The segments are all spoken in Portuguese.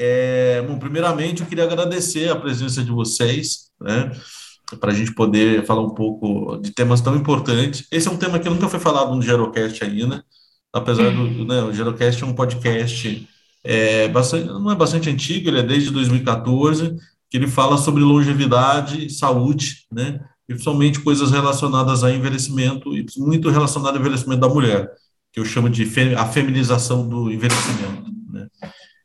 É, bom, primeiramente, eu queria agradecer a presença de vocês, né, para a gente poder falar um pouco de temas tão importantes. Esse é um tema que nunca foi falado no Gerocast ainda, apesar do, né, o Gerocast é um podcast é, bastante, não é bastante antigo, ele é desde 2014, que ele fala sobre longevidade e saúde, né, principalmente coisas relacionadas a envelhecimento e muito relacionado ao envelhecimento da mulher, que eu chamo de a feminização do envelhecimento, né,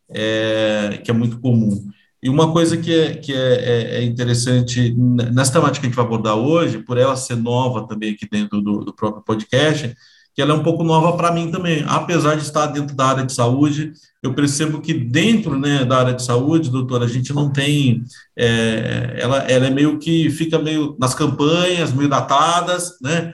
é, que é muito comum. E uma coisa que, é, que é, é, é, interessante nessa temática que a gente vai abordar hoje, por ela ser nova também aqui dentro do, do próprio podcast, que ela é um pouco nova para mim também. Apesar de estar dentro da área de saúde, eu percebo que dentro né, da área de saúde, doutora, a gente não tem. É, ela, ela é meio que fica meio nas campanhas, meio datadas, né?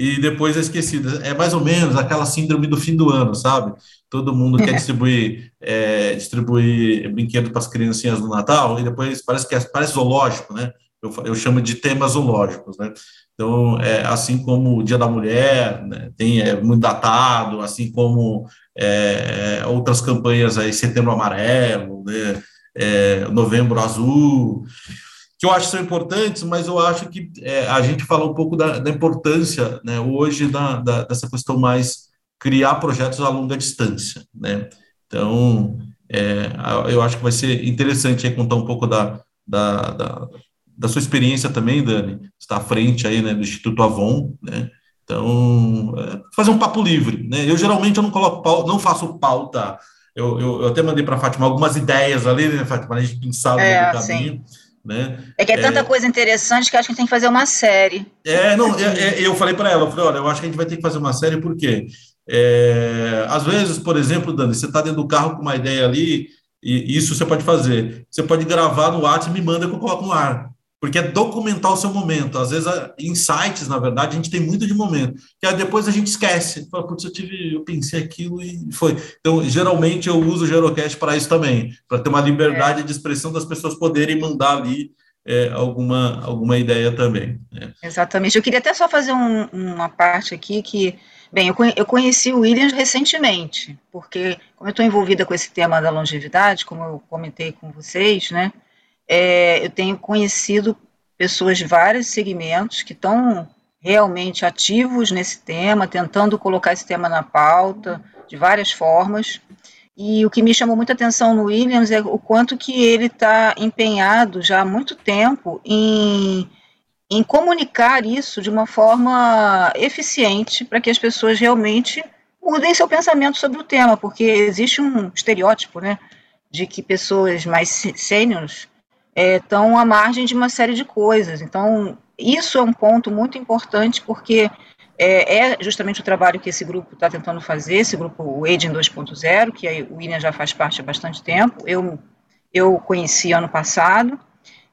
E depois é esquecida. É mais ou menos aquela síndrome do fim do ano, sabe? todo mundo quer distribuir, é, distribuir brinquedos para as criancinhas no Natal, e depois parece que é, parece zoológico, né? Eu, eu chamo de temas zoológicos, né? Então, é, assim como o Dia da Mulher, né, tem, é muito datado, assim como é, outras campanhas aí, Setembro Amarelo, né, é, Novembro Azul, que eu acho que são importantes, mas eu acho que é, a gente fala um pouco da, da importância, né, hoje, da, da, dessa questão mais criar projetos a longa distância, né? Então, é, eu acho que vai ser interessante aí contar um pouco da, da, da, da sua experiência também, Dani, está à frente aí, né, do Instituto Avon, né? Então, é, fazer um papo livre, né? Eu geralmente eu não coloco pauta, não faço pauta. Eu, eu, eu até mandei para a Fátima algumas ideias ali, né, Fátima, para a gente pensar no é, caminho. Sim. Né? É que é tanta é, coisa interessante que acho que a gente tem que fazer uma série. É, não, é, é, eu falei para ela, eu falei, olha, eu acho que a gente vai ter que fazer uma série, por quê? É, às vezes, por exemplo, Dani, você está dentro do carro com uma ideia ali, e isso você pode fazer. Você pode gravar no WhatsApp e me manda que eu coloco no ar. Porque é documentar o seu momento. Às vezes, insights, na verdade, a gente tem muito de momento. Que aí depois a gente esquece. Fala, putz, eu tive, eu pensei aquilo e foi. Então, geralmente eu uso o Gerocast para isso também, para ter uma liberdade é. de expressão das pessoas poderem mandar ali é, alguma, alguma ideia também. Né? Exatamente. Eu queria até só fazer um, uma parte aqui que Bem, eu conheci o Williams recentemente, porque como eu estou envolvida com esse tema da longevidade, como eu comentei com vocês, né, é, eu tenho conhecido pessoas de vários segmentos que estão realmente ativos nesse tema, tentando colocar esse tema na pauta de várias formas. E o que me chamou muita atenção no Williams é o quanto que ele está empenhado já há muito tempo em em comunicar isso de uma forma eficiente para que as pessoas realmente mudem seu pensamento sobre o tema, porque existe um estereótipo, né, de que pessoas mais sêniores estão é, à margem de uma série de coisas. Então, isso é um ponto muito importante, porque é, é justamente o trabalho que esse grupo está tentando fazer, esse grupo o Aging 2.0, que o William já faz parte há bastante tempo, eu, eu conheci ano passado,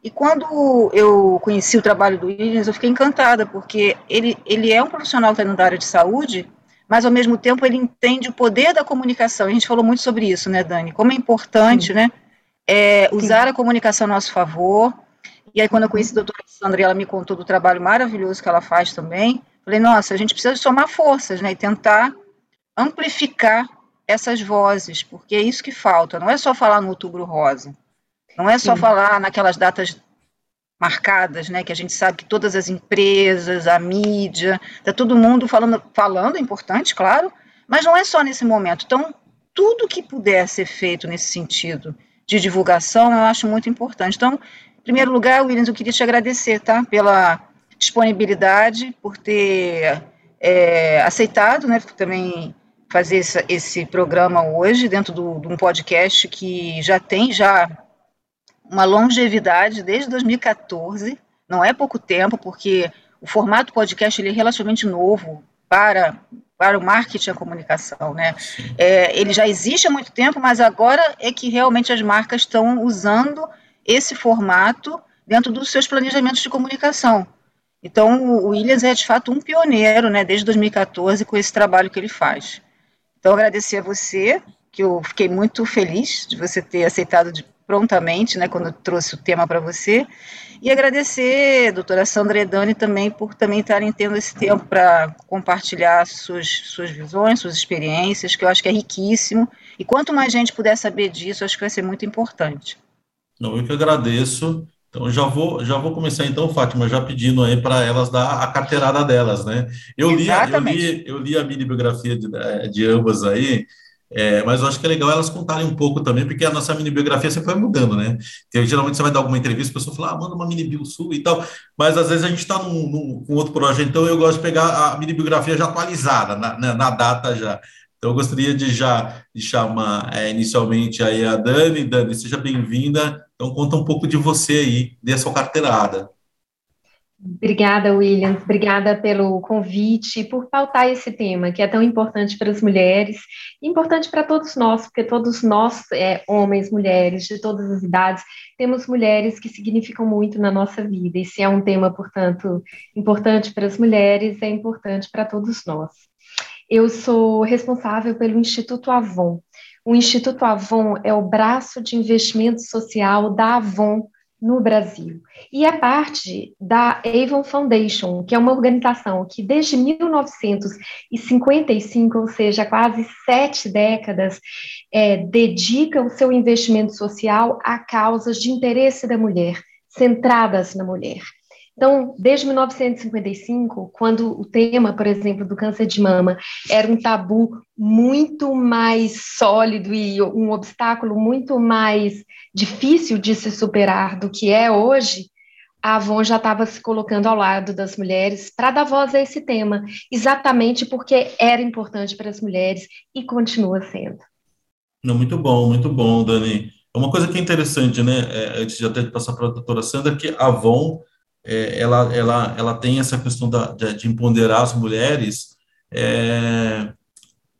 e quando eu conheci o trabalho do Williams, eu fiquei encantada, porque ele, ele é um profissional que está da área de saúde, mas ao mesmo tempo ele entende o poder da comunicação. A gente falou muito sobre isso, né, Dani? Como é importante, Sim. né, é, usar Sim. a comunicação a nosso favor. E aí, quando eu conheci a doutora Sandra, ela me contou do trabalho maravilhoso que ela faz também, falei, nossa, a gente precisa somar forças, né, e tentar amplificar essas vozes, porque é isso que falta, não é só falar no outubro rosa. Não é só Sim. falar naquelas datas marcadas, né, que a gente sabe que todas as empresas, a mídia, tá todo mundo falando, falando, é importante, claro, mas não é só nesse momento. Então, tudo que puder ser feito nesse sentido de divulgação, eu acho muito importante. Então, em primeiro lugar, Williams, eu queria te agradecer, tá, pela disponibilidade, por ter é, aceitado, né, também fazer esse, esse programa hoje dentro do, de um podcast que já tem já uma longevidade desde 2014, não é pouco tempo, porque o formato podcast ele é relativamente novo para, para o marketing e a comunicação, né? É, ele já existe há muito tempo, mas agora é que realmente as marcas estão usando esse formato dentro dos seus planejamentos de comunicação. Então, o Williams é de fato um pioneiro, né, desde 2014 com esse trabalho que ele faz. Então, agradecer a você, que eu fiquei muito feliz de você ter aceitado de prontamente, né, quando trouxe o tema para você. E agradecer a doutora Sandra Edani também por também estarem tendo esse tempo para compartilhar suas, suas visões, suas experiências, que eu acho que é riquíssimo. E quanto mais gente puder saber disso, acho que vai ser muito importante. Não, eu que agradeço. Então já vou, já vou começar então, Fátima, já pedindo aí para elas dar a carteirada delas, né? Eu li, eu li, eu li a mini biografia de, de ambas aí, é, mas eu acho que é legal elas contarem um pouco também, porque a nossa mini biografia sempre vai mudando, né? Porque geralmente você vai dar alguma entrevista, a pessoa fala, ah, manda uma mini bio sua e tal, mas às vezes a gente está num, num, outro projeto, então eu gosto de pegar a mini biografia já atualizada, na, na, na data já. Então eu gostaria de já de chamar é, inicialmente aí a Dani. Dani, seja bem-vinda. Então conta um pouco de você aí, dê sua carteirada. Obrigada, William. Obrigada pelo convite por pautar esse tema que é tão importante para as mulheres, importante para todos nós, porque todos nós, é, homens, mulheres, de todas as idades, temos mulheres que significam muito na nossa vida. E se é um tema, portanto, importante para as mulheres, é importante para todos nós. Eu sou responsável pelo Instituto Avon. O Instituto Avon é o braço de investimento social da Avon no Brasil. E é parte da Avon Foundation, que é uma organização que desde 1955, ou seja, quase sete décadas, é, dedica o seu investimento social a causas de interesse da mulher, centradas na mulher. Então, desde 1955, quando o tema, por exemplo, do câncer de mama era um tabu muito mais sólido e um obstáculo muito mais difícil de se superar do que é hoje, a Avon já estava se colocando ao lado das mulheres para dar voz a esse tema, exatamente porque era importante para as mulheres e continua sendo. Muito bom, muito bom, Dani. É uma coisa que é interessante, né? É, antes de até passar para a doutora Sandra, que a Avon é, ela, ela, ela tem essa questão da, de, de empoderar as mulheres é,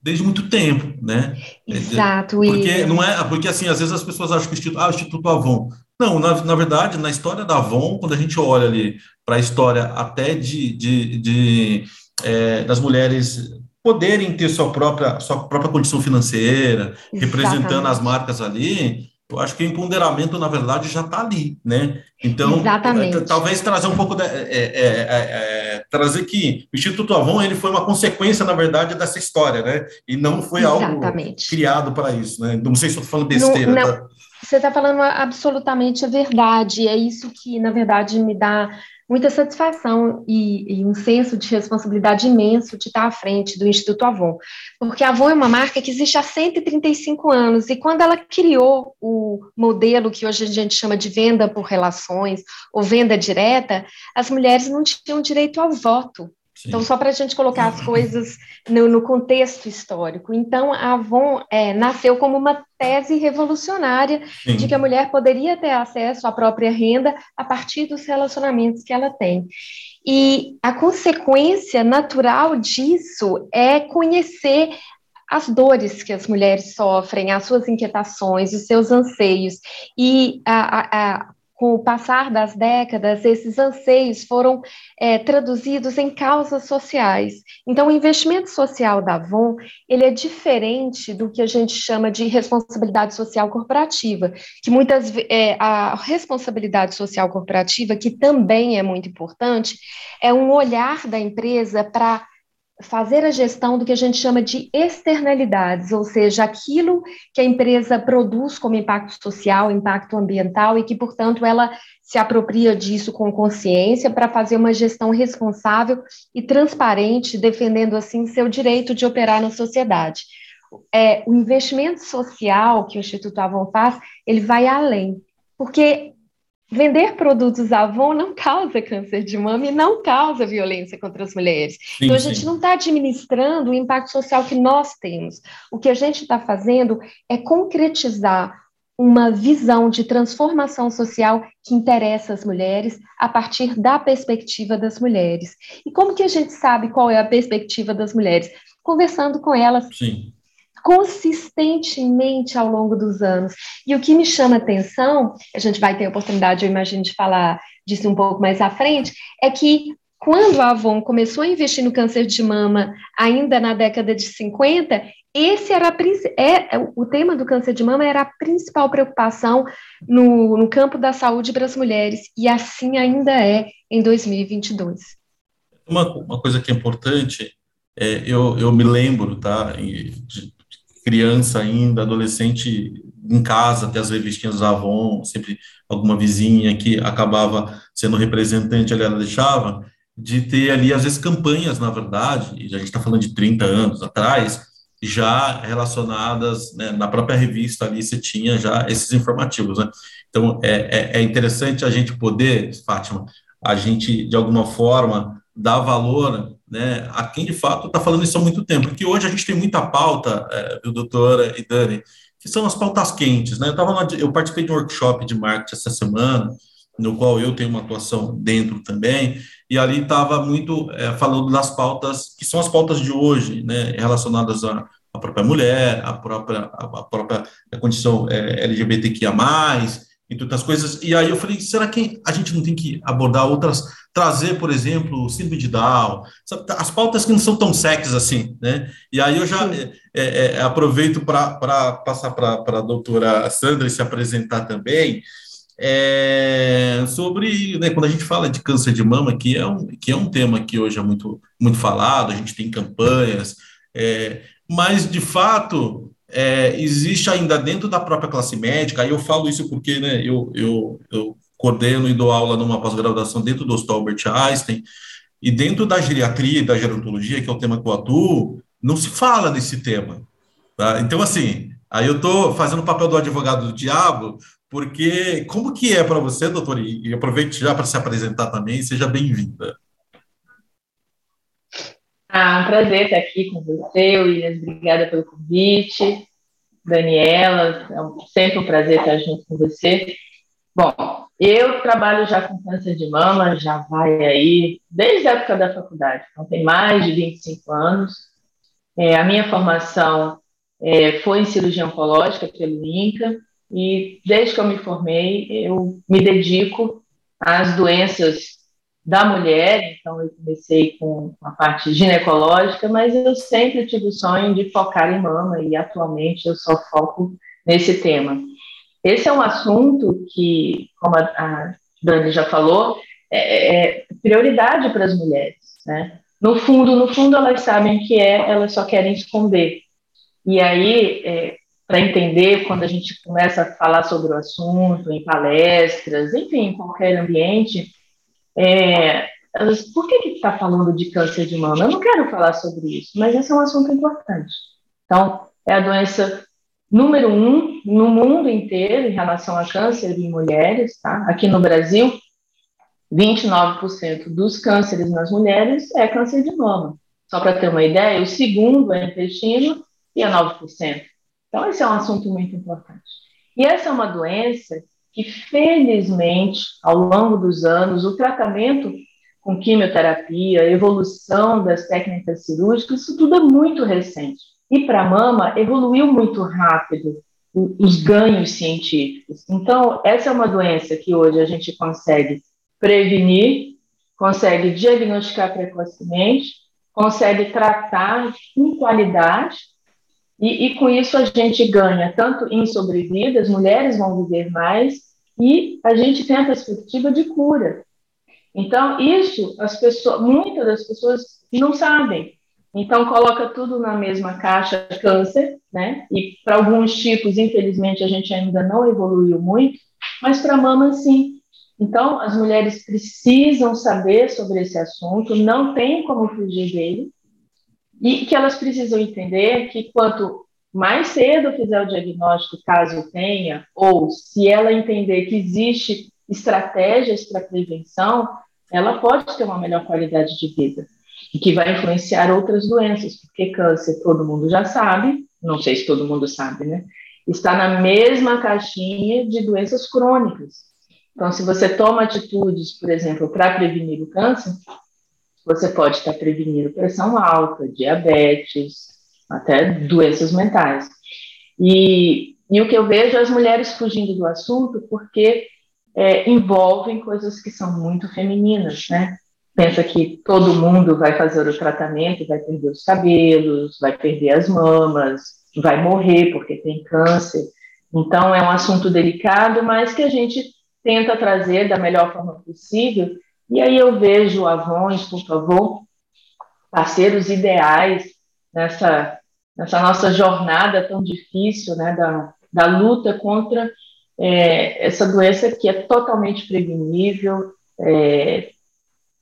desde muito tempo, né? Exato. Porque não é, porque assim, às vezes as pessoas acham que o Instituto, ah, o Instituto Avon. Não, na, na verdade, na história da Avon, quando a gente olha ali para a história até de, de, de é, das mulheres poderem ter sua própria, sua própria condição financeira, Exatamente. representando as marcas ali, eu acho que o empoderamento, na verdade, já está ali, né? Então, Exatamente. talvez trazer um pouco, de, é, é, é, é, trazer que o Instituto Avon ele foi uma consequência, na verdade, dessa história, né? E não foi Exatamente. algo criado para isso, né? Não sei se estou falando besteira. Não, não. Tá? Você está falando absolutamente a verdade. É isso que, na verdade, me dá muita satisfação e, e, um senso de responsabilidade imenso de estar à frente do Instituto Avon, porque a Avon é uma marca que existe há 135 anos, e quando ela criou o modelo que hoje a gente chama de venda por relações ou venda direta, as mulheres não tinham direito ao voto. Então, só para a gente colocar as coisas no, no contexto histórico. Então, a Avon é, nasceu como uma tese revolucionária Sim. de que a mulher poderia ter acesso à própria renda a partir dos relacionamentos que ela tem. E a consequência natural disso é conhecer as dores que as mulheres sofrem, as suas inquietações, os seus anseios. E a, a, com o passar das décadas, esses anseios foram é, traduzidos em causas sociais. Então, o investimento social da Avon, ele é diferente do que a gente chama de responsabilidade social corporativa, que muitas é, a responsabilidade social corporativa, que também é muito importante, é um olhar da empresa para fazer a gestão do que a gente chama de externalidades, ou seja, aquilo que a empresa produz como impacto social, impacto ambiental e que, portanto, ela se apropria disso com consciência para fazer uma gestão responsável e transparente, defendendo assim seu direito de operar na sociedade. É, o investimento social que o Instituto Avon faz, ele vai além, porque Vender produtos Avon não causa câncer de mama e não causa violência contra as mulheres. Sim, então, a gente sim. não está administrando o impacto social que nós temos. O que a gente está fazendo é concretizar uma visão de transformação social que interessa as mulheres a partir da perspectiva das mulheres. E como que a gente sabe qual é a perspectiva das mulheres? Conversando com elas, Sim consistentemente ao longo dos anos. E o que me chama atenção, a gente vai ter a oportunidade, eu imagino, de falar disso um pouco mais à frente, é que quando a Avon começou a investir no câncer de mama, ainda na década de 50, esse era é, é, o tema do câncer de mama era a principal preocupação no, no campo da saúde para as mulheres, e assim ainda é em 2022. Uma, uma coisa que é importante, é, eu, eu me lembro, tá, de criança ainda, adolescente, em casa, até as revistinhas da Avon, sempre alguma vizinha que acabava sendo representante ali, ela deixava, de ter ali, às vezes, campanhas, na verdade, e a gente está falando de 30 anos atrás, já relacionadas, né, na própria revista ali você tinha já esses informativos, né? Então, é, é, é interessante a gente poder, Fátima, a gente, de alguma forma, dar valor né, a quem de fato está falando isso há muito tempo, porque hoje a gente tem muita pauta, é, viu, doutora e Dani, que são as pautas quentes, né? Eu, tava eu participei de um workshop de marketing essa semana, no qual eu tenho uma atuação dentro também, e ali estava muito é, falando das pautas, que são as pautas de hoje, né, relacionadas à, à própria mulher, à própria, à, própria condição é, LGBTQIA+, e outras coisas, e aí eu falei, será que a gente não tem que abordar outras, trazer, por exemplo, o síndrome de Down, as pautas que não são tão sexys assim, né, e aí eu já é, é, é aproveito para passar para a doutora Sandra se apresentar também, é, sobre né, quando a gente fala de câncer de mama, que é um, que é um tema que hoje é muito, muito falado, a gente tem campanhas, é, mas de fato é, existe ainda dentro da própria classe médica, aí eu falo isso porque né, eu, eu, eu coordeno e dou aula numa pós-graduação dentro do Hospital Albert Einstein, e dentro da geriatria e da gerontologia, que é o tema que eu atuo, não se fala desse tema. Tá? Então, assim, aí eu estou fazendo o papel do advogado do diabo, porque como que é para você, doutor? E aproveite já para se apresentar também, seja bem-vinda. Ah, um prazer estar aqui com você, Williams. Obrigada pelo convite. Daniela, é sempre um prazer estar junto com você. Bom, eu trabalho já com câncer de mama, já vai aí desde a época da faculdade, então tem mais de 25 anos. É, a minha formação é, foi em cirurgia oncológica pelo INCA, e desde que eu me formei, eu me dedico às doenças da mulher, então eu comecei com a parte ginecológica, mas eu sempre tive o sonho de focar em mama e atualmente eu só foco nesse tema. Esse é um assunto que, como a, Dani já falou, é, é prioridade para as mulheres, né? No fundo, no fundo elas sabem que é, elas só querem esconder. E aí, é, para entender quando a gente começa a falar sobre o assunto, em palestras, enfim, em qualquer ambiente, é, por que está falando de câncer de mama? Eu não quero falar sobre isso, mas esse é um assunto importante. Então, é a doença número um no mundo inteiro em relação a câncer em mulheres, tá? Aqui no Brasil, 29% dos cânceres nas mulheres é câncer de mama. Só para ter uma ideia, o segundo é intestino e é 9%. Então, esse é um assunto muito importante. E essa é uma doença que, felizmente, ao longo dos anos, o tratamento com quimioterapia, a evolução das técnicas cirúrgicas, isso tudo é muito recente. E para a mama, evoluiu muito rápido os ganhos científicos. Então, essa é uma doença que hoje a gente consegue prevenir, consegue diagnosticar precocemente, consegue tratar com qualidade e, e, com isso a gente ganha tanto em sobrevida, as mulheres vão viver mais, e a gente tem a perspectiva de cura. Então, isso as pessoas, muitas das pessoas não sabem. Então, coloca tudo na mesma caixa câncer, né? E para alguns tipos, infelizmente, a gente ainda não evoluiu muito, mas para mama, sim. Então, as mulheres precisam saber sobre esse assunto, não tem como fugir dele, e que elas precisam entender que quanto mais cedo fizer o diagnóstico, caso tenha, ou se ela entender que existe estratégias para prevenção, ela pode ter uma melhor qualidade de vida e que vai influenciar outras doenças, porque câncer todo mundo já sabe, não sei se todo mundo sabe, né? Está na mesma caixinha de doenças crônicas. Então, se você toma atitudes, por exemplo, para prevenir o câncer, você pode estar prevenindo pressão alta, diabetes, até doenças mentais. E, e o que eu vejo é as mulheres fugindo do assunto porque é, envolvem coisas que são muito femininas, né? pensa que todo mundo vai fazer o tratamento, vai perder os cabelos, vai perder as mamas, vai morrer porque tem câncer. Então, é um assunto delicado, mas que a gente tenta trazer da melhor forma possível. E aí eu vejo Avons, por favor, parceiros ideais nessa, nessa nossa jornada tão difícil, né, da, da luta contra é, essa doença que é totalmente prevenível, é,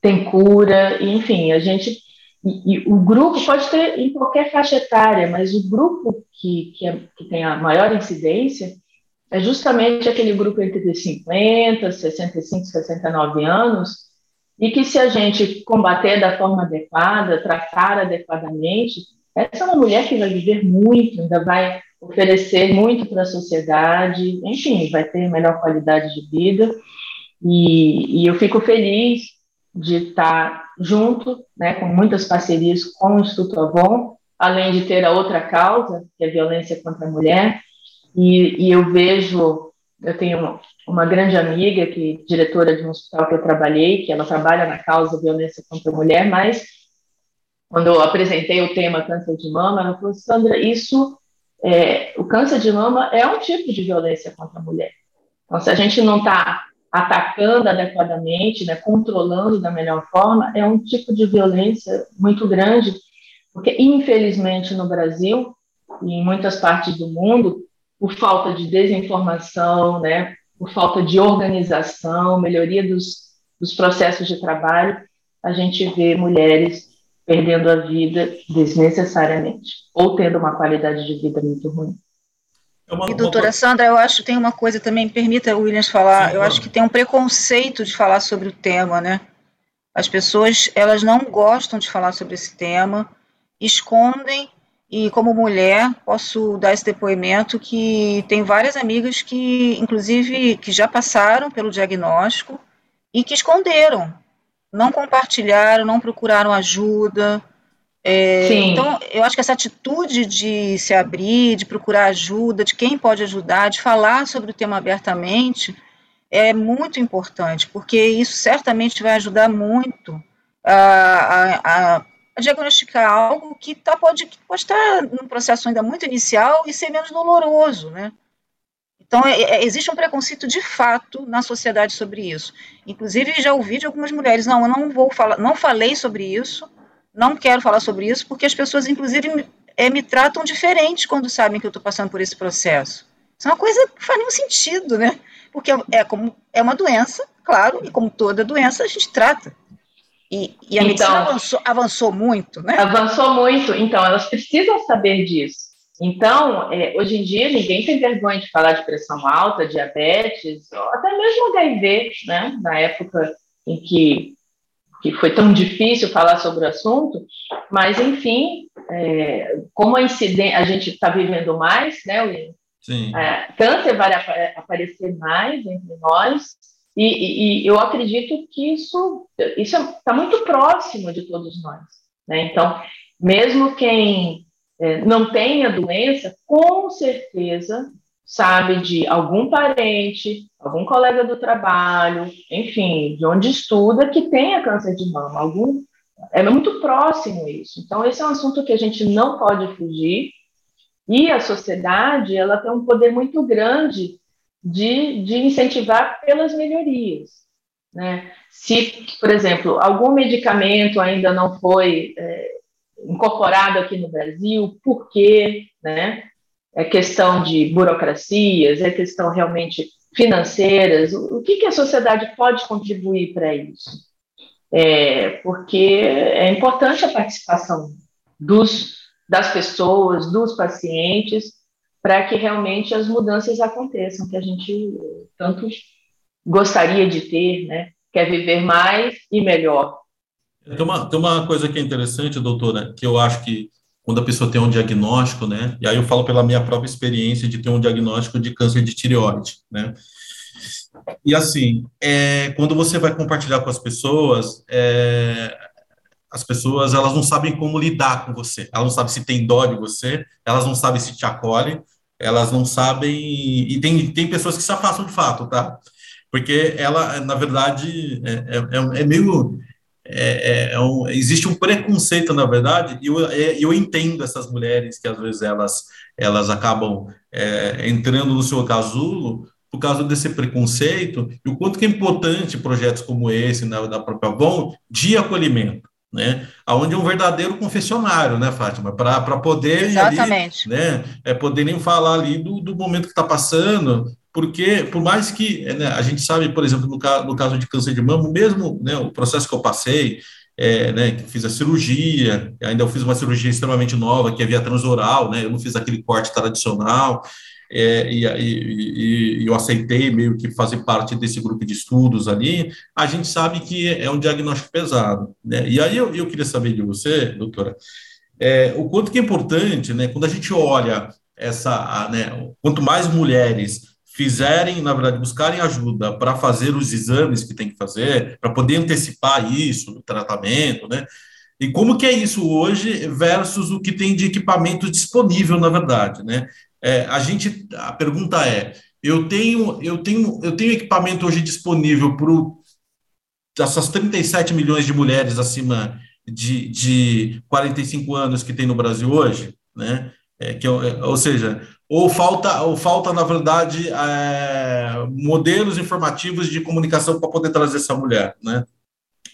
tem cura, enfim, a gente. E, e, o grupo pode ter em qualquer faixa etária, mas o grupo que, que, é, que tem a maior incidência é justamente aquele grupo entre 50, 65, 69 anos, e que se a gente combater da forma adequada, tratar adequadamente, essa é uma mulher que vai viver muito, ainda vai oferecer muito para a sociedade, enfim, vai ter melhor qualidade de vida. E, e eu fico feliz de estar junto, né, com muitas parcerias com o Instituto Avon, além de ter a outra causa, que é a violência contra a mulher. E, e eu vejo, eu tenho uma, grande amiga, que diretora de um hospital que eu trabalhei, que ela trabalha na causa violência contra a mulher, mas quando eu apresentei o tema câncer de mama, ela falou, Sandra, isso, é, o câncer de mama é um tipo de violência contra a mulher. Então, se a gente não está atacando adequadamente, né, controlando da melhor forma, é um tipo de violência muito grande, porque infelizmente no Brasil e em muitas partes do mundo, por falta de desinformação, né, por falta de organização, melhoria dos, dos processos de trabalho, a gente vê mulheres perdendo a vida desnecessariamente ou tendo uma qualidade de vida muito ruim. É uma, e doutora uma... Sandra, eu acho que tem uma coisa também, permita o Williams falar, Sim, eu acho que tem um preconceito de falar sobre o tema, né? As pessoas, elas não gostam de falar sobre esse tema, escondem, e como mulher, posso dar esse depoimento que tem várias amigas que, inclusive, que já passaram pelo diagnóstico e que esconderam, não compartilharam, não procuraram ajuda, é, então, eu acho que essa atitude de se abrir, de procurar ajuda, de quem pode ajudar, de falar sobre o tema abertamente, é muito importante, porque isso certamente vai ajudar muito a, a, a diagnosticar algo que tá, pode, pode estar num processo ainda muito inicial e ser menos doloroso, né? Então, é, é, existe um preconceito de fato na sociedade sobre isso. Inclusive, já ouvi de algumas mulheres, não, eu não vou falar, não falei sobre isso, não quero falar sobre isso, porque as pessoas, inclusive, me, é, me tratam diferente quando sabem que eu estou passando por esse processo. Isso é uma coisa que faz nenhum sentido, né? Porque é, é, como, é uma doença, claro, e como toda doença, a gente trata. E, e a então, medicina avançou, avançou, muito, né? Avançou muito, então elas precisam saber disso. Então, é, hoje em dia, ninguém tem vergonha de falar de pressão alta, diabetes, ou até mesmo HIV, né? Na época em que que foi tão difícil falar sobre o assunto, mas enfim, é, como a a gente está vivendo mais, né, William? Sim. É, câncer vai aparecer mais entre nós, e, e, e eu acredito que isso está muito próximo de todos nós. Né? Então, mesmo quem é, não tenha doença, com certeza sabe de algum parente, algum colega do trabalho, enfim, de onde estuda que tenha câncer de mama, algum é muito próximo isso. Então esse é um assunto que a gente não pode fugir e a sociedade ela tem um poder muito grande de, de incentivar pelas melhorias. Né? Se, por exemplo, algum medicamento ainda não foi é, incorporado aqui no Brasil, por quê? Né? é questão de burocracias, é questão realmente financeiras, o, que, que a sociedade pode contribuir para isso? É, porque é importante a participação dos, das pessoas, dos pacientes, para que realmente as mudanças aconteçam, que a gente tanto gostaria de ter, né? Quer viver mais e melhor. Tem uma, tem uma coisa que é interessante, doutora, que eu acho que quando a pessoa tem um diagnóstico, né? E aí eu falo pela minha própria experiência de ter um diagnóstico de câncer de tireoide, né? E assim, é, quando você vai compartilhar com as pessoas, é, as pessoas elas não sabem como lidar com você, elas não sabem se tem dó de você, elas não sabem se te acolhem, elas não sabem e tem, tem pessoas que se afastam de fato, tá? Porque ela, na verdade, é, é, é meio é, é um, existe um preconceito, na verdade, e eu, é, eu entendo essas mulheres que às vezes elas, elas acabam é, entrando no seu casulo por causa desse preconceito, e o quanto que é importante projetos como esse, né, da própria Avon, de acolhimento né? Aonde é um verdadeiro confessionário, né, Fátima? Para poder Exatamente. Ali, né, é poderem falar ali do, do momento que está passando, porque por mais que né, a gente sabe, por exemplo, no, caso, no caso de câncer de mama, mesmo né, o processo que eu passei, é, né, que fiz a cirurgia, ainda eu fiz uma cirurgia extremamente nova, que é via transoral, né, eu não fiz aquele corte tradicional, é, e, e, e, eu aceitei meio que fazer parte desse grupo de estudos ali, a gente sabe que é um diagnóstico pesado. Né? E aí eu, eu queria saber de você, doutora, é, o quanto que é importante, né, quando a gente olha essa, a, né, quanto mais mulheres fizerem, na verdade, buscarem ajuda para fazer os exames que tem que fazer, para poder antecipar isso, o tratamento, né? E como que é isso hoje versus o que tem de equipamento disponível, na verdade, né? É, a gente, a pergunta é, eu tenho, eu tenho, eu tenho equipamento hoje disponível para essas 37 milhões de mulheres acima de, de 45 anos que tem no Brasil hoje, né? É, que, é, ou seja, ou falta, ou falta na verdade, é, modelos informativos de comunicação para poder trazer essa mulher, né?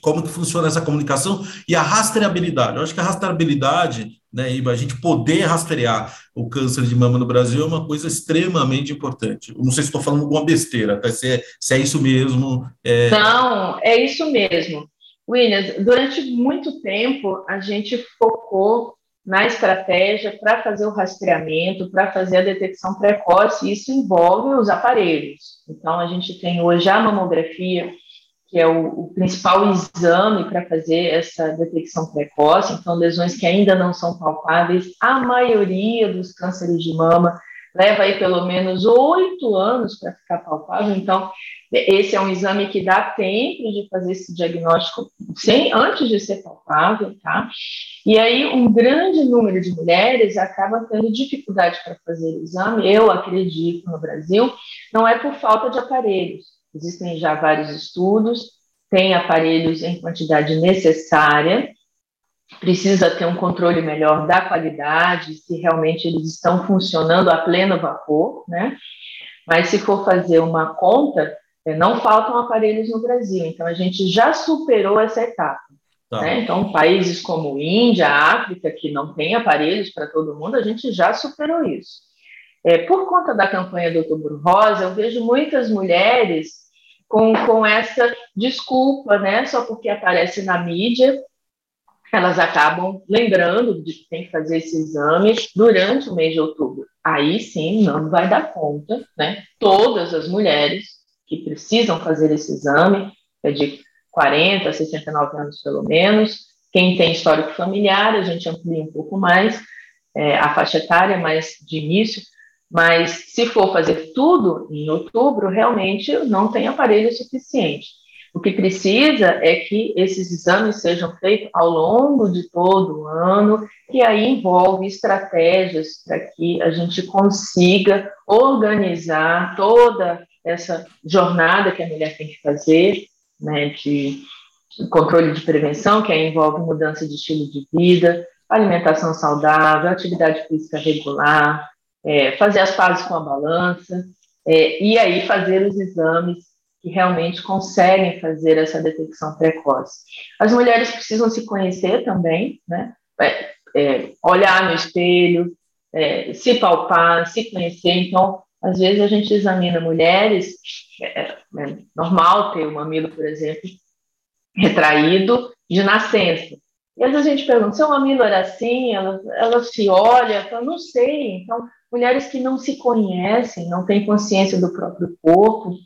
Como que funciona essa comunicação e a rastreabilidade. Eu acho que a rastreabilidade, né, Iba, a gente poder rastrear o câncer de mama no Brasil é uma coisa extremamente importante. Eu não sei se estou falando alguma besteira, até se é, se é isso mesmo. É... Não, é isso mesmo. Williams, durante muito tempo a gente focou na estratégia para fazer o rastreamento, para fazer a detecção precoce, e isso envolve os aparelhos. Então, a gente tem hoje a mamografia, que é o, o principal exame para fazer essa detecção precoce, então lesões que ainda não são palpáveis, a maioria dos cânceres de mama leva aí pelo menos oito anos para ficar palpável, então esse é um exame que dá tempo de fazer esse diagnóstico sem antes de ser palpável, tá? E aí um grande número de mulheres acaba tendo dificuldade para fazer o exame, eu acredito no Brasil, não é por falta de aparelhos, Existem já vários estudos, tem aparelhos em quantidade necessária, precisa ter um controle melhor da qualidade, se realmente eles estão funcionando a pleno vapor, né? Mas se for fazer uma conta, é, não faltam aparelhos no Brasil, então a gente já superou essa etapa. Tá. Né? Então, países como Índia, África, que não tem aparelhos para todo mundo, a gente já superou isso. É, por conta da campanha do Outubro Rosa, eu vejo muitas mulheres com, com essa desculpa, né? Só porque aparece na mídia, elas acabam lembrando de que tem que fazer esse exame durante o mês de outubro. Aí sim, não vai dar conta, né? Todas as mulheres que precisam fazer esse exame, é de 40 a 69 anos pelo menos, quem tem histórico familiar, a gente amplia um pouco mais é, a faixa etária, mas de início, mas se for fazer tudo em outubro, realmente não tem aparelho suficiente. O que precisa é que esses exames sejam feitos ao longo de todo o ano, e aí envolve estratégias para que a gente consiga organizar toda essa jornada que a mulher tem que fazer, né, de controle de prevenção, que aí envolve mudança de estilo de vida, alimentação saudável, atividade física regular, é, fazer as pazes com a balança, é, e aí fazer os exames que realmente conseguem fazer essa detecção precoce. As mulheres precisam se conhecer também, né? É, é olhar no espelho, é, se palpar, se conhecer. Então, às vezes a gente examina mulheres, é, é normal ter o mamilo, por exemplo, retraído de nascença. E às vezes a gente pergunta, seu mamilo era assim? Ela, ela se olha, fala, não sei. Então, mulheres que não se conhecem, não têm consciência do próprio corpo.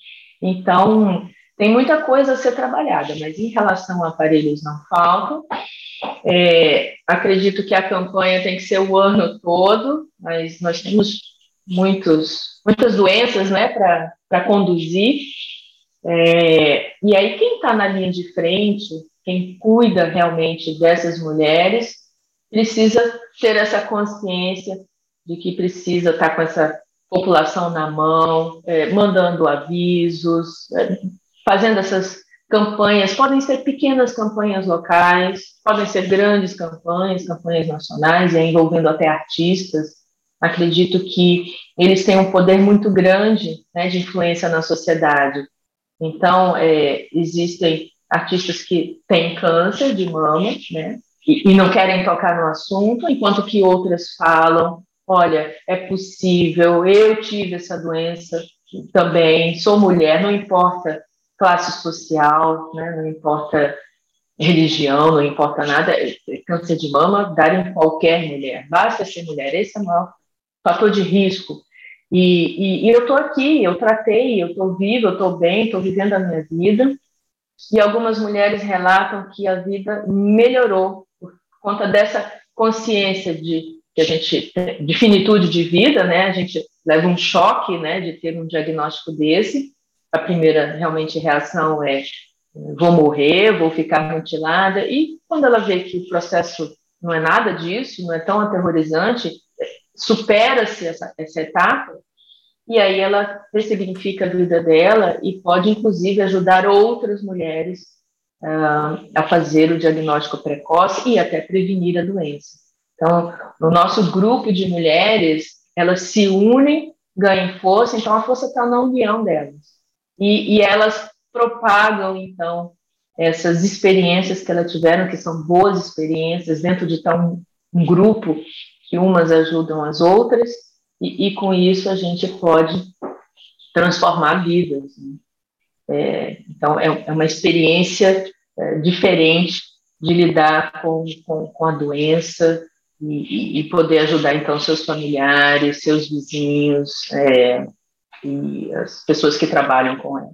Então, tem muita coisa a ser trabalhada, mas em relação a aparelhos não faltam. É, acredito que a campanha tem que ser o ano todo, mas nós temos muitos, muitas doenças né, para conduzir. É, e aí, quem está na linha de frente, quem cuida realmente dessas mulheres, precisa ter essa consciência de que precisa estar com essa população na mão, é, mandando avisos, é, fazendo essas campanhas, podem ser pequenas campanhas locais, podem ser grandes campanhas, campanhas nacionais, envolvendo até artistas. Acredito que eles têm um poder muito grande né, de influência na sociedade. Então, é, existem artistas que têm câncer de mama, né, e não querem tocar no assunto, enquanto que outras falam: olha, é possível, eu tive essa doença também, sou mulher, não importa classe social, né, não importa religião, não importa nada, é, é câncer de mama dá em qualquer mulher, basta ser mulher, esse é o maior fator de risco. E, e, e eu estou aqui, eu tratei, eu estou viva, eu estou bem, estou vivendo a minha vida. E algumas mulheres relatam que a vida melhorou por conta dessa consciência de que a gente de finitude de vida, né? A gente leva um choque, né, de ter um diagnóstico desse. A primeira realmente reação é vou morrer, vou ficar mutilada. E quando ela vê que o processo não é nada disso, não é tão aterrorizante, supera-se essa, essa etapa, e aí ela ressignifica a vida dela e pode, inclusive, ajudar outras mulheres uh, a fazer o diagnóstico precoce e até prevenir a doença. Então, no nosso grupo de mulheres, elas se unem, ganham força, então a força está na união delas. E, e elas propagam, então, essas experiências que elas tiveram, que são boas experiências, dentro de tal um, grupo que umas ajudam as outras, e, e, com isso a gente pode transformar vidas. Né? É, então, é, é, uma experiência é, diferente de lidar com, com, com a doença e, e, poder ajudar, então, seus familiares, seus vizinhos é, e as pessoas que trabalham com elas.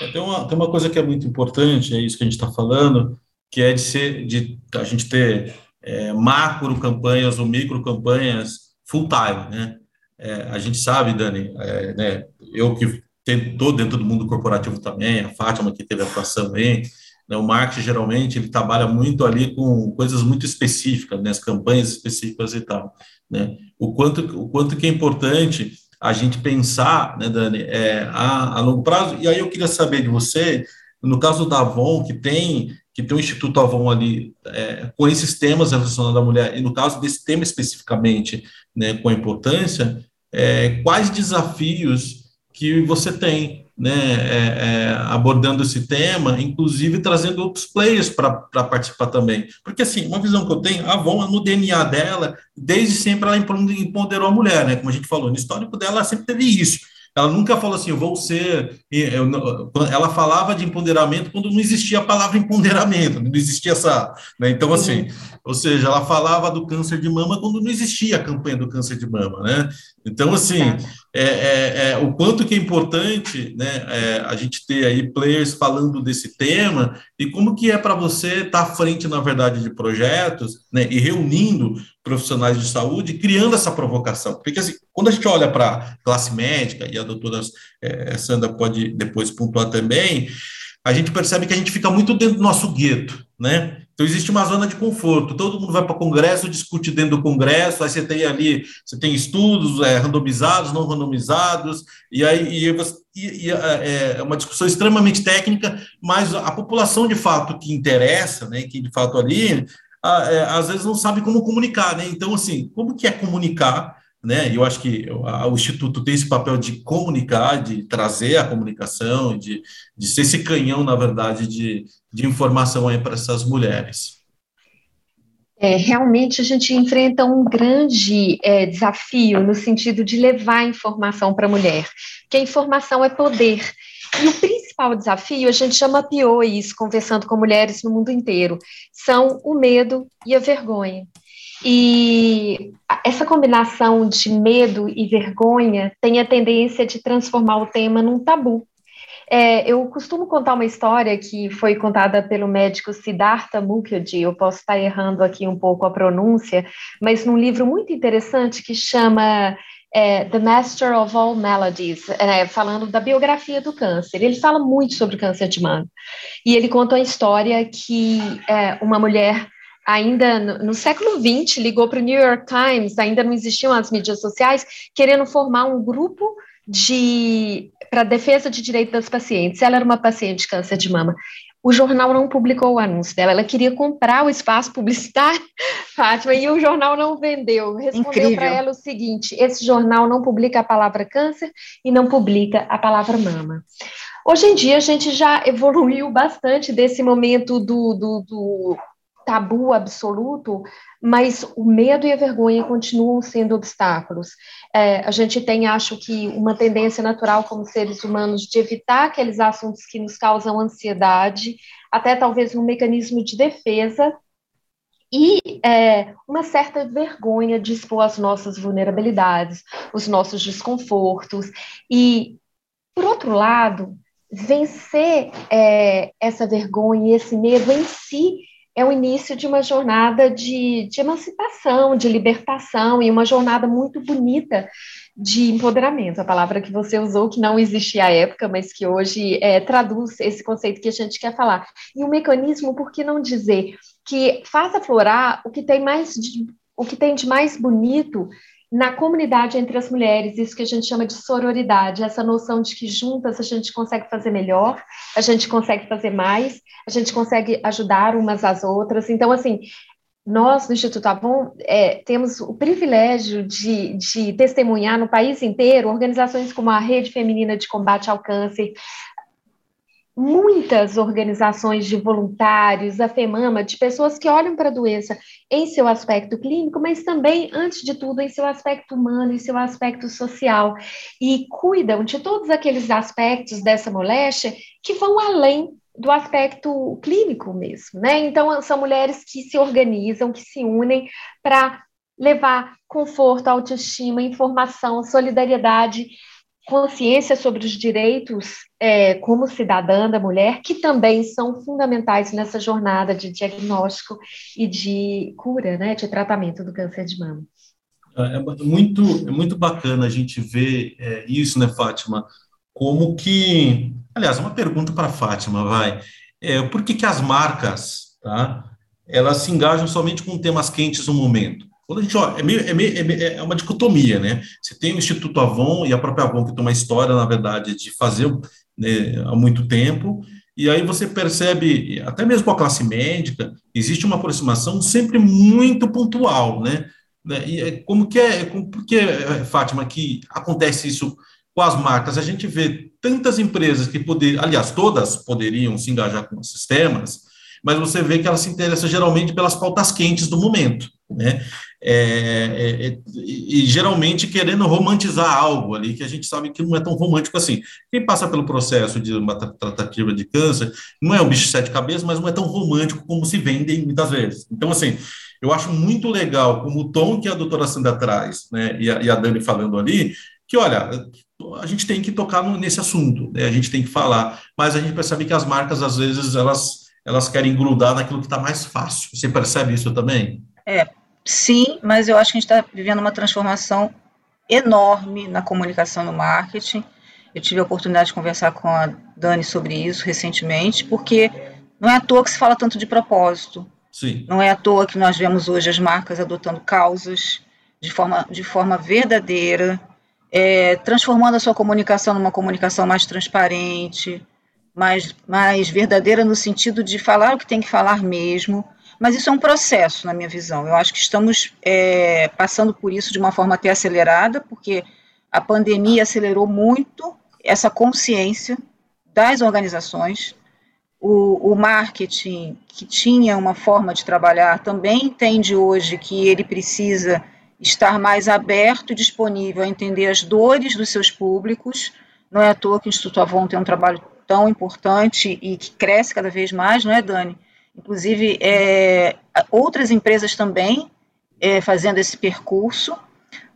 É, tem, uma, tem uma coisa que é muito importante, é isso que a gente está falando, que é de, ser, de a gente ter é, macro campanhas ou micro campanhas full time, né? É, a gente sabe, Dani, é, né, eu que estou dentro do mundo corporativo também, a Fátima que teve atuação aí, o marketing geralmente ele trabalha muito ali com coisas muito específicas, né, as campanhas específicas e tal, né? O quanto o quanto que é importante a gente pensar, né, Dani, é, a, a longo prazo. E aí eu queria saber de você, no caso da Avon, que tem que tem o Instituto Avon ali é, com esses temas relacionados à mulher, e no caso desse tema especificamente, né, com a importância, é, quais desafios que você tem, né, é, é abordando esse tema, inclusive trazendo outros players para participar também. Porque, assim, uma visão que eu tenho, a Avon, no DNA dela, desde sempre ela empoderou a mulher, né, como a gente falou, no histórico dela, ela sempre teve isso ela nunca falou assim, eu vou ser. Eu, ela falava de empoderamento quando não existia a palavra empoderamento, não existia essa. Né? Então, assim, uhum. ou seja, ela falava do câncer de mama quando não existia a campanha do câncer de mama, né? Então, assim, é, é, é, o quanto que é importante né, é, a gente ter aí players falando desse tema e como que é para você estar tá à frente, na verdade, de projetos né, e reunindo profissionais de saúde, criando essa provocação. Porque, assim, quando a gente olha para classe médica, e a doutora é, Sandra pode depois pontuar também, a gente percebe que a gente fica muito dentro do nosso gueto, né? Então existe uma zona de conforto. Todo mundo vai para o congresso, discute dentro do congresso. Aí você tem ali, você tem estudos é, randomizados, não randomizados, e aí e, e, e, é, é uma discussão extremamente técnica. Mas a população de fato que interessa, né, que de fato ali, a, é, às vezes não sabe como comunicar, né? Então assim, como que é comunicar? Né? Eu acho que o Instituto tem esse papel de comunicar, de trazer a comunicação, de, de ser esse canhão, na verdade, de, de informação aí para essas mulheres. É, realmente a gente enfrenta um grande é, desafio no sentido de levar informação para a mulher, que a informação é poder. E o principal desafio, a gente já mapeou isso conversando com mulheres no mundo inteiro, são o medo e a vergonha. E essa combinação de medo e vergonha tem a tendência de transformar o tema num tabu. É, eu costumo contar uma história que foi contada pelo médico Siddhartha Mukherjee, eu posso estar errando aqui um pouco a pronúncia, mas num livro muito interessante que chama é, The Master of All Melodies, é, falando da biografia do câncer. Ele fala muito sobre o câncer de mama. E ele conta a história que é, uma mulher ainda no, no século XX, ligou para o New York Times, ainda não existiam as mídias sociais, querendo formar um grupo de para a defesa de direito das pacientes. Ela era uma paciente de câncer de mama. O jornal não publicou o anúncio dela. Ela queria comprar o espaço publicitário, Fátima, e o jornal não vendeu. Respondeu para ela o seguinte: esse jornal não publica a palavra câncer e não publica a palavra mama. Hoje em dia, a gente já evoluiu bastante desse momento do, do, do tabu absoluto, mas o medo e a vergonha continuam sendo obstáculos. É, a gente tem, acho que, uma tendência natural como seres humanos de evitar aqueles assuntos que nos causam ansiedade, até talvez um mecanismo de defesa, e é, uma certa vergonha de expor as nossas vulnerabilidades, os nossos desconfortos. E, por outro lado, vencer é, essa vergonha e esse medo em si é o início de uma jornada de, de emancipação, de libertação e uma jornada muito bonita de empoderamento, a palavra que você usou, que não existia à época, mas que hoje é, traduz esse conceito que a gente quer falar. E o mecanismo, por que não dizer, que faz aflorar o que tem mais de, o que tem de mais bonito na comunidade entre as mulheres, isso que a gente chama de sororidade, essa noção de que juntas a gente consegue fazer melhor, a gente consegue fazer mais, a gente consegue ajudar umas às outras. Então, assim, nós, no Instituto Avon, é, temos o privilégio de, de testemunhar no país inteiro organizações como a Rede Feminina de Combate ao Câncer, muitas organizações de voluntários, a FEMAMA, de pessoas que olham para a doença em seu aspecto clínico, mas também, antes de tudo, em seu aspecto humano, em seu aspecto social, e cuidam de todos aqueles aspectos dessa moléstia que vão além do aspecto clínico mesmo, né? Então, são mulheres que se organizam, que se unem para levar conforto, autoestima, informação, solidariedade consciência sobre os direitos é, como cidadã da mulher, que também são fundamentais nessa jornada de diagnóstico e de cura, né, de tratamento do câncer de mama. É, é muito, é muito bacana a gente ver é, isso, né, Fátima? Como que, aliás, uma pergunta para a Fátima, vai. É, por que, que as marcas, tá, elas se engajam somente com temas quentes no momento? Quando a gente olha, é, meio, é, meio, é, é, uma dicotomia, né? Você tem o Instituto Avon e a própria Avon, que tem uma história, na verdade, de fazer né, há muito tempo, e aí você percebe, até mesmo com a classe médica, existe uma aproximação sempre muito pontual, né? né e como que é, como, por que, Fátima, que acontece isso com as marcas? A gente vê tantas empresas que poder, aliás, todas poderiam se engajar com esses temas, mas você vê que elas se interessam geralmente pelas pautas quentes do momento, né? É, é, é, e geralmente querendo romantizar algo ali que a gente sabe que não é tão romântico assim. Quem passa pelo processo de uma tratativa de câncer não é um bicho de sete cabeças, mas não é tão romântico como se vendem muitas vezes. Então, assim, eu acho muito legal como o tom que a doutora Sandra traz, né, e a, e a Dani falando ali, que olha, a gente tem que tocar no, nesse assunto, né, a gente tem que falar, mas a gente percebe que as marcas, às vezes, elas, elas querem grudar naquilo que está mais fácil. Você percebe isso também? É, Sim, mas eu acho que a gente está vivendo uma transformação enorme na comunicação no marketing. Eu tive a oportunidade de conversar com a Dani sobre isso recentemente, porque não é à toa que se fala tanto de propósito. Sim. Não é à toa que nós vemos hoje as marcas adotando causas de forma, de forma verdadeira, é, transformando a sua comunicação numa comunicação mais transparente, mais, mais verdadeira no sentido de falar o que tem que falar mesmo, mas isso é um processo, na minha visão. Eu acho que estamos é, passando por isso de uma forma até acelerada, porque a pandemia acelerou muito essa consciência das organizações. O, o marketing, que tinha uma forma de trabalhar, também entende hoje que ele precisa estar mais aberto e disponível a entender as dores dos seus públicos. Não é à toa que o Instituto Avon tem um trabalho tão importante e que cresce cada vez mais, não é, Dani? Inclusive é, outras empresas também é, fazendo esse percurso,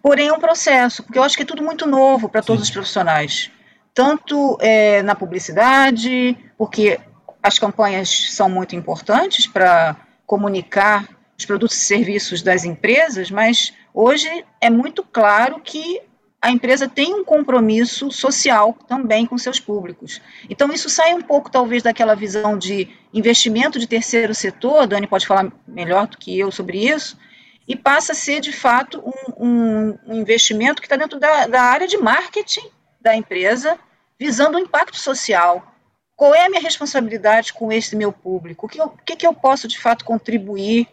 porém é um processo, porque eu acho que é tudo muito novo para todos os profissionais, tanto é, na publicidade, porque as campanhas são muito importantes para comunicar os produtos e serviços das empresas, mas hoje é muito claro que a empresa tem um compromisso social também com seus públicos. Então, isso sai um pouco, talvez, daquela visão de investimento de terceiro setor, a Dani pode falar melhor do que eu sobre isso, e passa a ser, de fato, um, um, investimento que está dentro da, da, área de marketing da empresa, visando o impacto social. Qual é a minha responsabilidade com esse meu público? O que, eu, o que eu posso, de fato, contribuir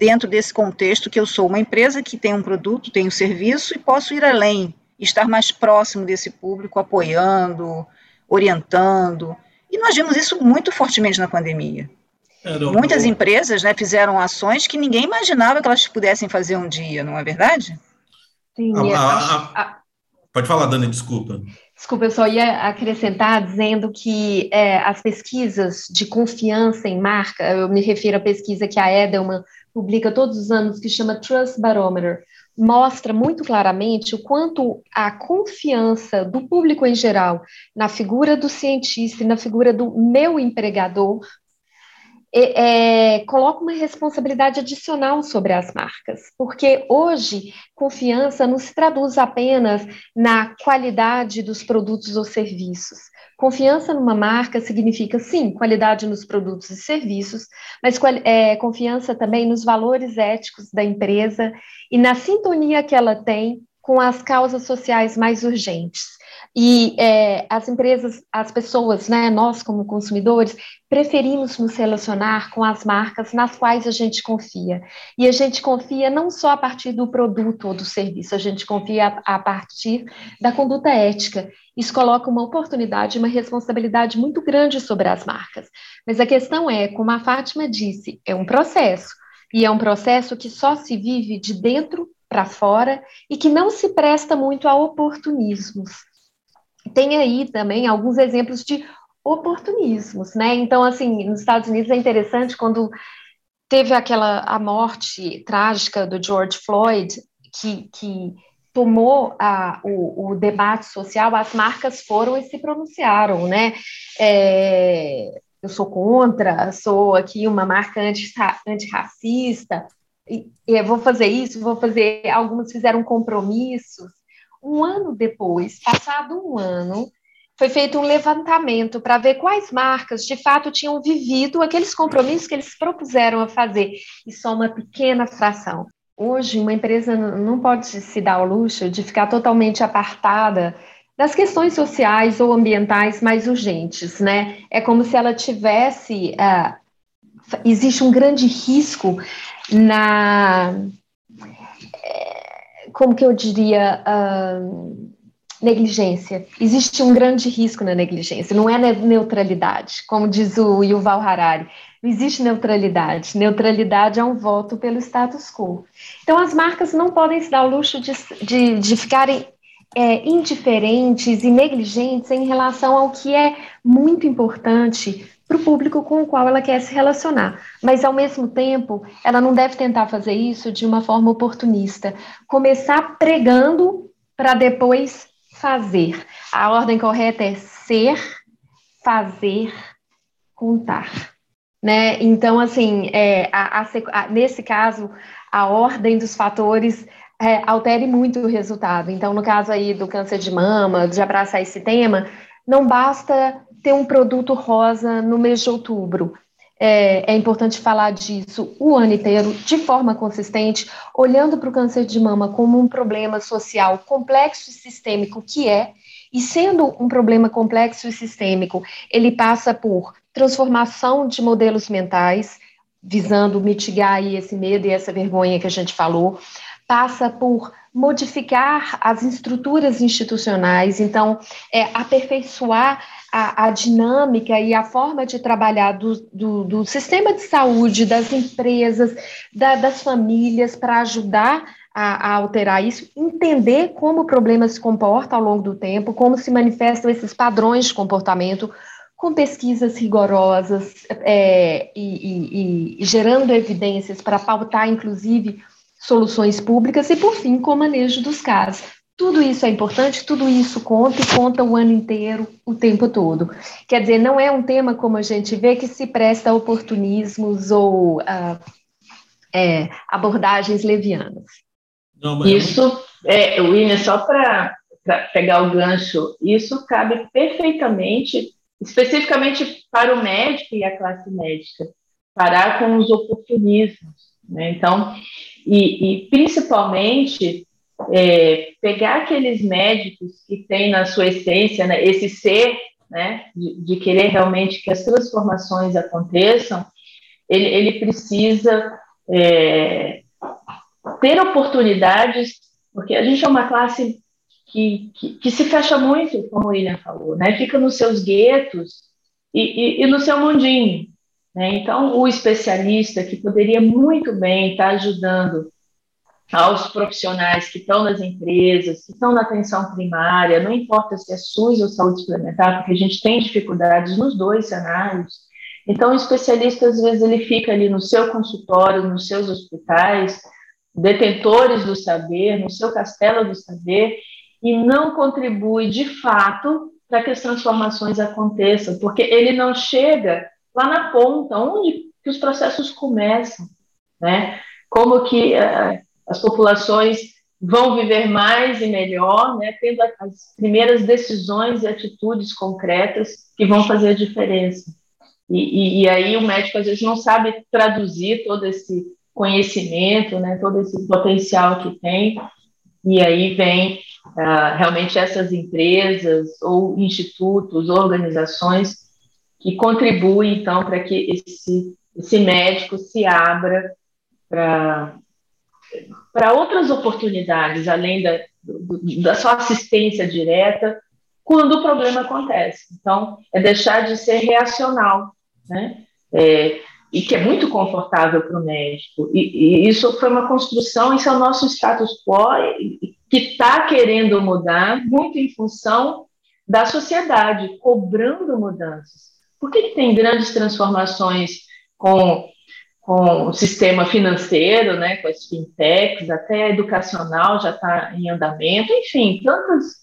dentro desse contexto que eu sou uma empresa que tem um produto, tem um serviço e posso ir além, estar mais próximo desse público, apoiando, orientando. E nós vimos isso muito fortemente na pandemia. É, Muitas empresas né, fizeram ações que ninguém imaginava que elas pudessem fazer um dia, não é verdade? Sim. A, a, a, pode falar, Dani, desculpa. Desculpa, eu só ia acrescentar dizendo que é, as pesquisas de confiança em marca, eu me refiro à pesquisa que a Edelman publica todos os anos, que chama Trust Barometer, mostra muito claramente o quanto a confiança do público em geral na figura do cientista e na figura do meu empregador é, é, coloca uma responsabilidade adicional sobre as marcas, porque hoje confiança não se traduz apenas na qualidade dos produtos ou serviços. Confiança numa marca significa, sim, qualidade nos produtos e serviços, mas é, confiança também nos valores éticos da empresa e na sintonia que ela tem com as causas sociais mais urgentes. E é, as empresas, as pessoas, né, nós como consumidores, preferimos nos relacionar com as marcas nas quais a gente confia. E a gente confia não só a partir do produto ou do serviço, a gente confia a, a partir da conduta ética. Isso coloca uma oportunidade, uma responsabilidade muito grande sobre as marcas. Mas a questão é, como a Fátima disse, é um processo. E é um processo que só se vive de dentro para fora e que não se presta muito a oportunismos tem aí também alguns exemplos de oportunismos, né? Então, assim, nos Estados Unidos é interessante quando teve aquela a morte trágica do George Floyd, que, que tomou a, o, o, debate social, as marcas foram e se pronunciaram, né? É, eu sou contra, sou aqui uma marca antirracista, e, vou fazer isso, vou fazer. Algumas fizeram compromissos, um ano depois, passado um ano, foi feito um levantamento para ver quais marcas de fato tinham vivido aqueles compromissos que eles propuseram a fazer, e só uma pequena fração. Hoje, uma empresa não pode se dar ao luxo de ficar totalmente apartada das questões sociais ou ambientais mais urgentes, né? É como se ela tivesse. Uh, existe um grande risco na como que eu diria, uh, negligência. Existe um grande risco na negligência, não é neutralidade, como diz o Yuval Harari. Não existe neutralidade. Neutralidade é um voto pelo status quo. Então, as marcas não podem se dar o luxo de, de, de ficarem é, indiferentes e negligentes em relação ao que é muito importante para o público com o qual ela quer se relacionar. Mas, ao mesmo tempo, ela não deve tentar fazer isso de uma forma oportunista. Começar pregando para depois fazer. A ordem correta é ser, fazer, contar. Né? Então, assim, é, a, a, nesse caso, a ordem dos fatores é, altere muito o resultado. Então, no caso aí do câncer de mama, de abraçar esse tema, não basta ter um produto rosa no mês de outubro. É, é, importante falar disso o ano inteiro, de forma consistente, olhando para o câncer de mama como um problema social complexo e sistêmico que é, e sendo um problema complexo e sistêmico, ele passa por transformação de modelos mentais, visando mitigar esse medo e essa vergonha que a gente falou, passa por modificar as estruturas institucionais, então, é, aperfeiçoar a, a, dinâmica e a forma de trabalhar do, do, do sistema de saúde, das empresas, da, das famílias, para ajudar a, a, alterar isso, entender como o problema se comporta ao longo do tempo, como se manifestam esses padrões de comportamento, com pesquisas rigorosas é, e, e, e gerando evidências para pautar, inclusive, soluções públicas e, por fim, com o manejo dos casos. Tudo isso é importante, tudo isso conta e conta o ano inteiro, o tempo todo. Quer dizer, não é um tema como a gente vê que se presta a oportunismos ou uh, é, abordagens levianas. Não, isso, é, William, só para pegar o gancho, isso cabe perfeitamente, especificamente para o médico e a classe médica, parar com os oportunismos. Né? Então, e, e principalmente é, pegar aqueles médicos que têm na sua essência né, esse ser, né, de, de, querer realmente que as transformações aconteçam, ele, ele precisa é, ter oportunidades, porque a gente é uma classe que, que, que, se fecha muito, como o William falou, né, fica nos seus guetos e, e, e no seu mundinho. Né? Então, o especialista que poderia muito bem estar ajudando aos profissionais que estão nas empresas, que estão na atenção primária, não importa se é SUS ou saúde suplementar, porque a gente tem dificuldades nos dois cenários. Então, o especialista, às vezes, ele fica ali no seu consultório, nos seus hospitais, detentores do saber, no seu castelo do saber, e não contribui de fato para que as transformações aconteçam, porque ele não chega lá na ponta, onde que os processos começam, né? Como que uh, as populações vão viver mais e melhor, né, tendo as primeiras decisões e atitudes concretas que vão fazer a diferença. E, e, e, aí o médico às vezes não sabe traduzir todo esse conhecimento, né, todo esse potencial que tem, e aí vem uh, realmente essas empresas ou institutos, organizações que contribuem então para que esse, esse médico se abra para para outras oportunidades, além da, da sua assistência direta, quando o problema acontece. Então, é deixar de ser reacional, né? É, e que é muito confortável para o médico. E, e, isso foi uma construção, isso é o nosso status quo, que está querendo mudar, muito em função da sociedade, cobrando mudanças. Por que, que tem grandes transformações com com o sistema financeiro, né, com as fintechs, até educacional já está em andamento, enfim, tantas,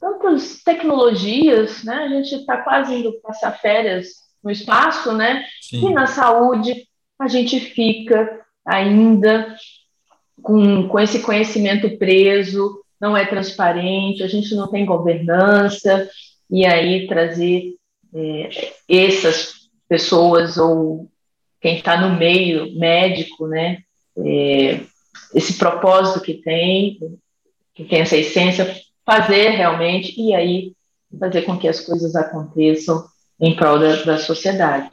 tantas tecnologias, né, a gente está quase indo passar férias no espaço, né, Sim. e na saúde a gente fica ainda com, com esse conhecimento preso, não é transparente, a gente não tem governança, e aí trazer é, essas pessoas ou quem está no meio médico, né, é, esse propósito que tem, que tem essa essência, fazer realmente e aí fazer com que as coisas aconteçam em prol da, da sociedade.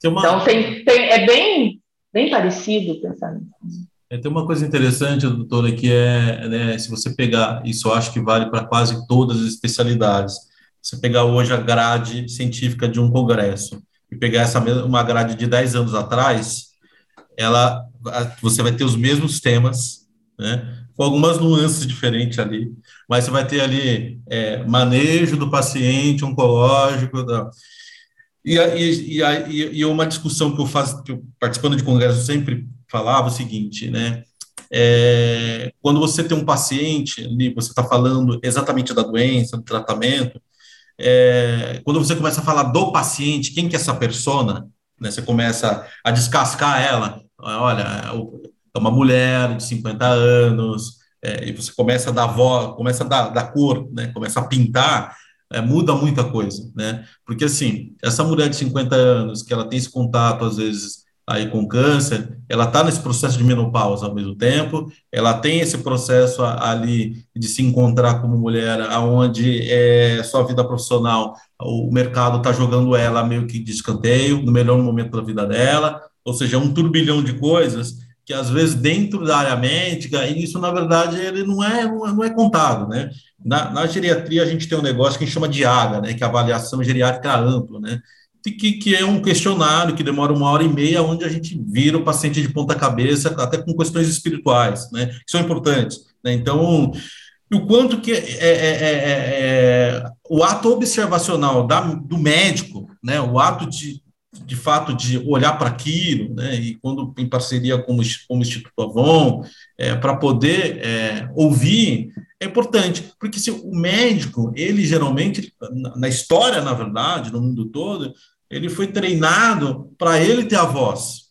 Tem uma... Então tem, tem, é bem, bem parecido o pensamento. É, tem uma coisa interessante, doutora, que é, né, se você pegar, isso eu acho que vale para quase todas as especialidades, você pegar hoje a grade científica de um congresso, e pegar essa uma grade de 10 anos atrás, ela você vai ter os mesmos temas, né? Com algumas nuances diferentes ali, mas você vai ter ali é, manejo do paciente oncológico, da, e, e, e, e, uma discussão que eu faço, que eu, participando de congresso, sempre falava o seguinte, né? É, quando você tem um paciente ali, você está falando exatamente da doença, do tratamento, é, quando você começa a falar do paciente, quem que é essa persona, né, você começa a descascar ela, olha, é uma mulher de 50 anos, é, e você começa a dar voz, começa a dar, dar cor, né, começa a pintar, é, muda muita coisa, né, porque assim, essa mulher de 50 anos, que ela tem esse contato, às vezes, aí com câncer, ela está nesse processo de menopausa ao mesmo tempo, ela tem esse processo ali de se encontrar como mulher, aonde é sua vida profissional, o mercado está jogando ela meio que de escanteio, no melhor momento da vida dela, ou seja, um turbilhão de coisas que às vezes dentro da área médica, e isso na verdade ele não é, não é, contado, né? Na, na geriatria a gente tem um negócio que a gente chama de AGA, né, que é a avaliação geriátrica ampla, né? Que, que é um questionário que demora uma hora e meia, onde a gente vira o paciente de ponta cabeça, até com questões espirituais, né, que são importantes. Né? Então, o quanto que é, é, é, é, o ato observacional da, do médico, né, o ato de, de fato de olhar para aquilo, né, e quando em parceria com o, com o Instituto Avon, é, para poder é, ouvir, é importante, porque se o médico, ele geralmente, na história, na verdade, no mundo todo, ele foi treinado para ele ter a voz.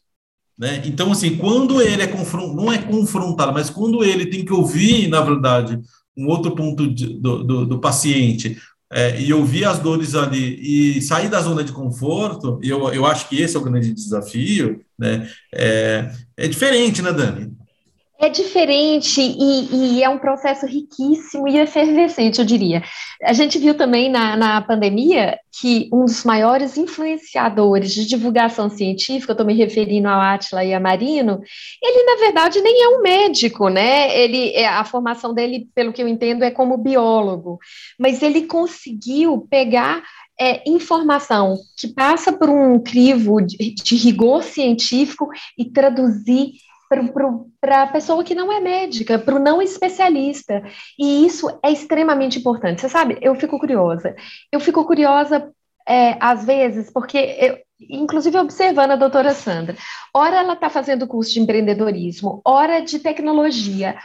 Né? Então, assim, quando ele é confrontado, não é confrontado, mas quando ele tem que ouvir, na verdade, um outro ponto de, do, do, do, paciente é, e ouvir as dores ali e sair da zona de conforto, eu, eu acho que esse é o grande desafio, né? É, é diferente, né, Dani? É diferente e, e, é um processo riquíssimo e efervescente, eu diria. A gente viu também na, na pandemia que um dos maiores influenciadores de divulgação científica, eu estou me referindo ao Atila e a Marino, ele, na verdade, nem é um médico, né? Ele, é, a formação dele, pelo que eu entendo, é como biólogo, mas ele conseguiu pegar é, informação que passa por um crivo de, de rigor científico e traduzir para a pessoa que não é médica, para o não especialista. E isso é extremamente importante. Você sabe, eu fico curiosa. Eu fico curiosa, é, às vezes, porque, eu, inclusive observando a doutora Sandra, ora ela está fazendo curso de empreendedorismo, ora de tecnologia,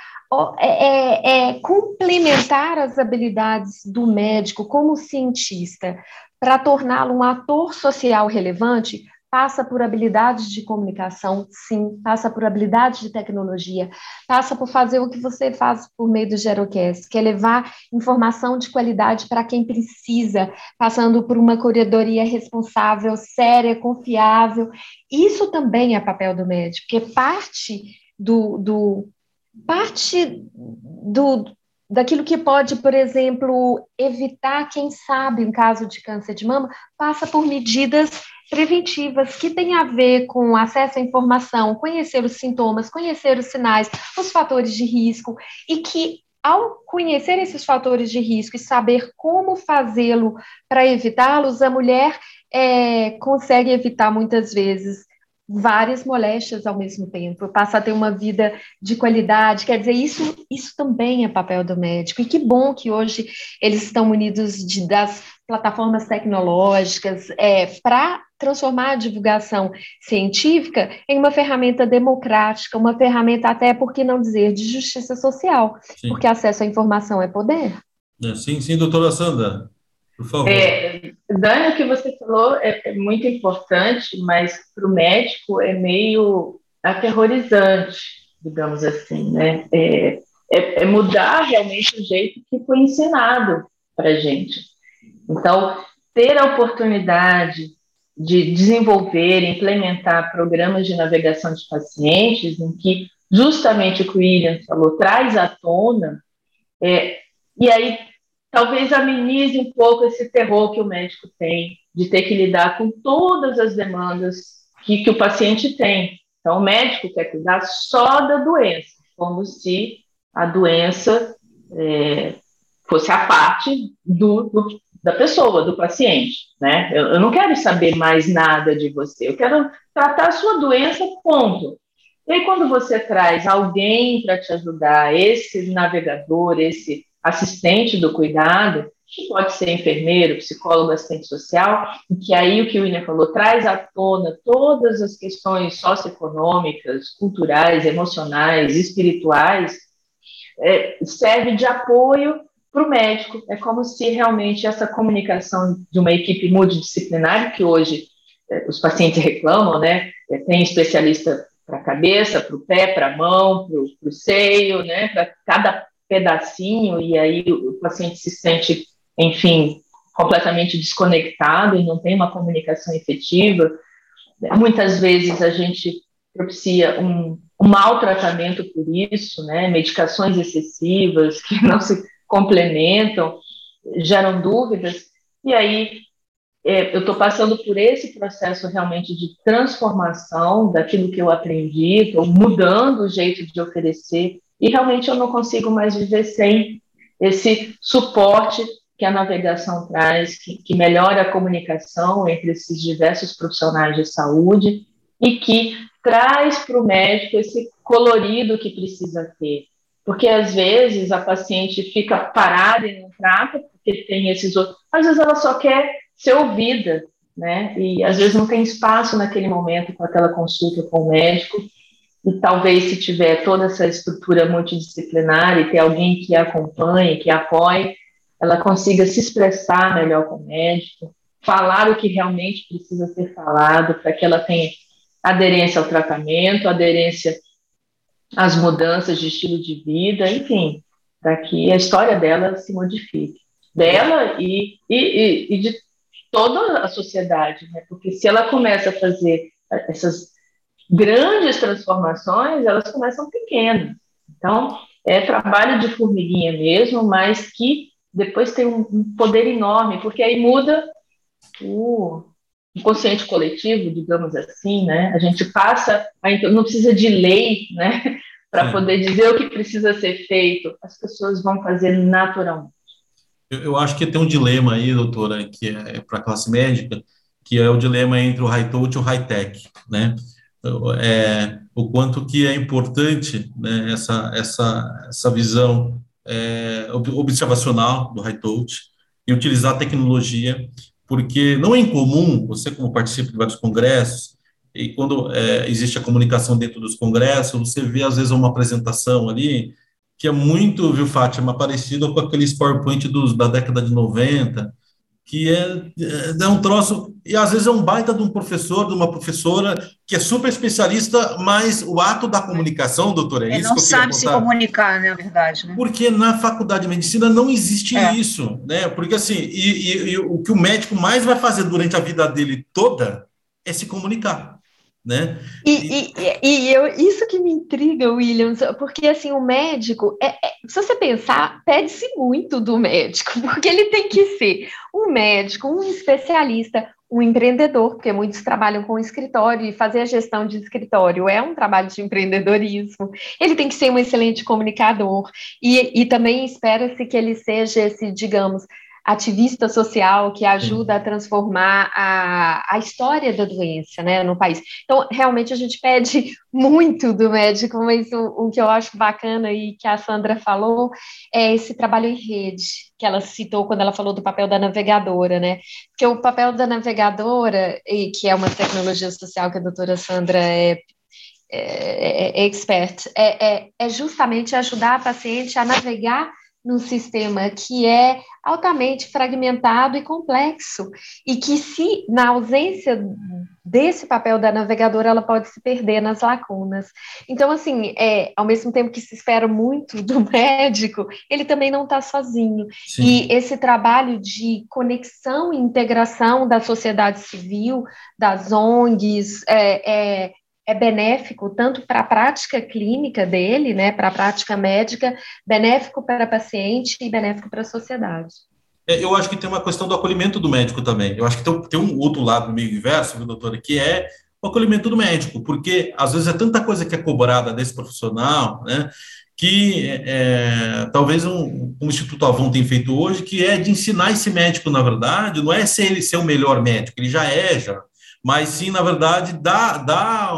é, é, é, complementar as habilidades do médico como cientista para torná-lo um ator social relevante passa por habilidades de comunicação, sim, passa por habilidades de tecnologia, passa por fazer o que você faz por meio do Gerocast, que é levar informação de qualidade para quem precisa, passando por uma corredoria responsável, séria, confiável. Isso também é papel do médico, porque parte do, do parte do, daquilo que pode, por exemplo, evitar, quem sabe, um caso de câncer de mama, passa por medidas preventivas que têm a ver com acesso à informação, conhecer os sintomas, conhecer os sinais, os fatores de risco, e que ao conhecer esses fatores de risco e saber como fazê-lo para evitá-los, a mulher é, consegue evitar muitas vezes várias moléstias ao mesmo tempo, passa a ter uma vida de qualidade. Quer dizer, isso, isso também é papel do médico. E que bom que hoje eles estão munidos de, das plataformas tecnológicas é, para transformar a divulgação científica em uma ferramenta democrática, uma ferramenta até, por que não dizer, de justiça social, sim. porque acesso à informação é poder. É, sim, sim, doutora Sandra. Por favor. É, Dani, o que você falou é, é muito importante, mas para o médico é meio aterrorizante, digamos assim, né? É, é, é mudar realmente o jeito que foi ensinado para gente. Então, ter a oportunidade de desenvolver, implementar programas de navegação de pacientes, em que justamente o que o William falou traz à tona, é, e aí talvez amenize um pouco esse terror que o médico tem de ter que lidar com todas as demandas que, que o paciente tem. Então, o médico quer cuidar só da doença, como se a doença é, fosse a parte do, do, da pessoa, do paciente, né? Eu, eu, não quero saber mais nada de você, eu quero tratar a sua doença, ponto. E aí, quando você traz alguém para te ajudar, esse navegador, esse assistente do cuidado, que pode ser enfermeiro, psicólogo, assistente social, e que aí o que o William falou, traz à tona todas as questões socioeconômicas, culturais, emocionais, espirituais, é, serve de apoio para o médico. É como se realmente essa comunicação de uma equipe multidisciplinar, que hoje é, os pacientes reclamam, né? É, tem especialista para a cabeça, para o pé, para a mão, para o seio, né? Para cada pedacinho, e aí o paciente se sente, enfim, completamente desconectado e não tem uma comunicação efetiva. Muitas vezes a gente propicia um, um maltratamento por isso, né? Medicações excessivas que não se complementam, geram dúvidas, e aí é, eu estou passando por esse processo realmente de transformação daquilo que eu aprendi, estou mudando o jeito de oferecer, e realmente eu não consigo mais viver sem esse suporte que a navegação traz, que, que melhora a comunicação entre esses diversos profissionais de saúde e que traz para o médico esse colorido que precisa ter porque às vezes a paciente fica parada e não trata, porque tem esses outros. Às vezes ela só quer ser ouvida, né? E às vezes não tem espaço naquele momento com aquela consulta com o médico. E talvez se tiver toda essa estrutura multidisciplinar e ter alguém que acompanhe, que apoie, ela consiga se expressar melhor com o médico, falar o que realmente precisa ser falado para que ela tenha aderência ao tratamento, aderência as mudanças de estilo de vida, enfim, para que a história dela se modifique. Dela e, e, e de toda a sociedade, né? porque se ela começa a fazer essas grandes transformações, elas começam pequenas. Então, é trabalho de formiguinha mesmo, mas que depois tem um poder enorme, porque aí muda o inconsciente coletivo, digamos assim, né? A gente passa, a, não precisa de lei, né? Para poder dizer o que precisa ser feito, as pessoas vão fazer naturalmente. Eu, eu acho que tem um dilema aí, doutora, que é para a classe médica, que é o dilema entre o high-touch e o high-tech, né? É, o quanto que é importante né, essa, essa, essa visão é, observacional do high-touch e utilizar a tecnologia, porque não é incomum, você como participa de vários congressos, e quando é, existe a comunicação dentro dos congressos, você vê às vezes uma apresentação ali, que é muito, viu, Fátima, parecida com aqueles PowerPoint dos, da década de 90, que é, é, é um troço, e às vezes é um baita de um professor, de uma professora, que é super especialista, mas o ato da comunicação, doutora, é Ele isso não que eu sabe se comunicar, né, na verdade, né? Porque na faculdade de medicina não existe é. isso, né? Porque assim, e, e, e o que o médico mais vai fazer durante a vida dele toda é se comunicar né? E, e, e, eu, isso que me intriga, Williams, porque assim, o médico, é, é, se você pensar, pede-se muito do médico, porque ele tem que ser um médico, um especialista, um empreendedor, porque muitos trabalham com escritório e fazer a gestão de escritório é um trabalho de empreendedorismo. Ele tem que ser um excelente comunicador e, e também espera-se que ele seja esse, digamos, ativista social que ajuda a transformar a, a história da doença né, no país. Então, realmente, a gente pede muito do médico, mas o, o que eu acho bacana e que a Sandra falou é esse trabalho em rede, que ela citou quando ela falou do papel da navegadora, né? Porque o papel da navegadora, e que é uma tecnologia social que a doutora Sandra é é, é, é expert, é, é, é justamente ajudar a paciente a navegar num sistema que é altamente fragmentado e complexo, e que se na ausência desse papel da navegadora, ela pode se perder nas lacunas. Então, assim, é, ao mesmo tempo que se espera muito do médico, ele também não está sozinho. Sim. E esse trabalho de conexão e integração da sociedade civil, das ONGs, é, é é benéfico tanto para a prática clínica dele, né, para a prática médica, benéfico para paciente e benéfico para a sociedade. É, eu acho que tem uma questão do acolhimento do médico também. Eu acho que tem, tem um outro lado meio inverso, viu, doutora, que é o acolhimento do médico, porque às vezes é tanta coisa que é cobrada desse profissional, né, que é, talvez um, um Instituto Avon tem feito hoje, que é de ensinar esse médico, na verdade, não é ser ele ser o melhor médico, ele já é, já, mas sim, na verdade, dar, dar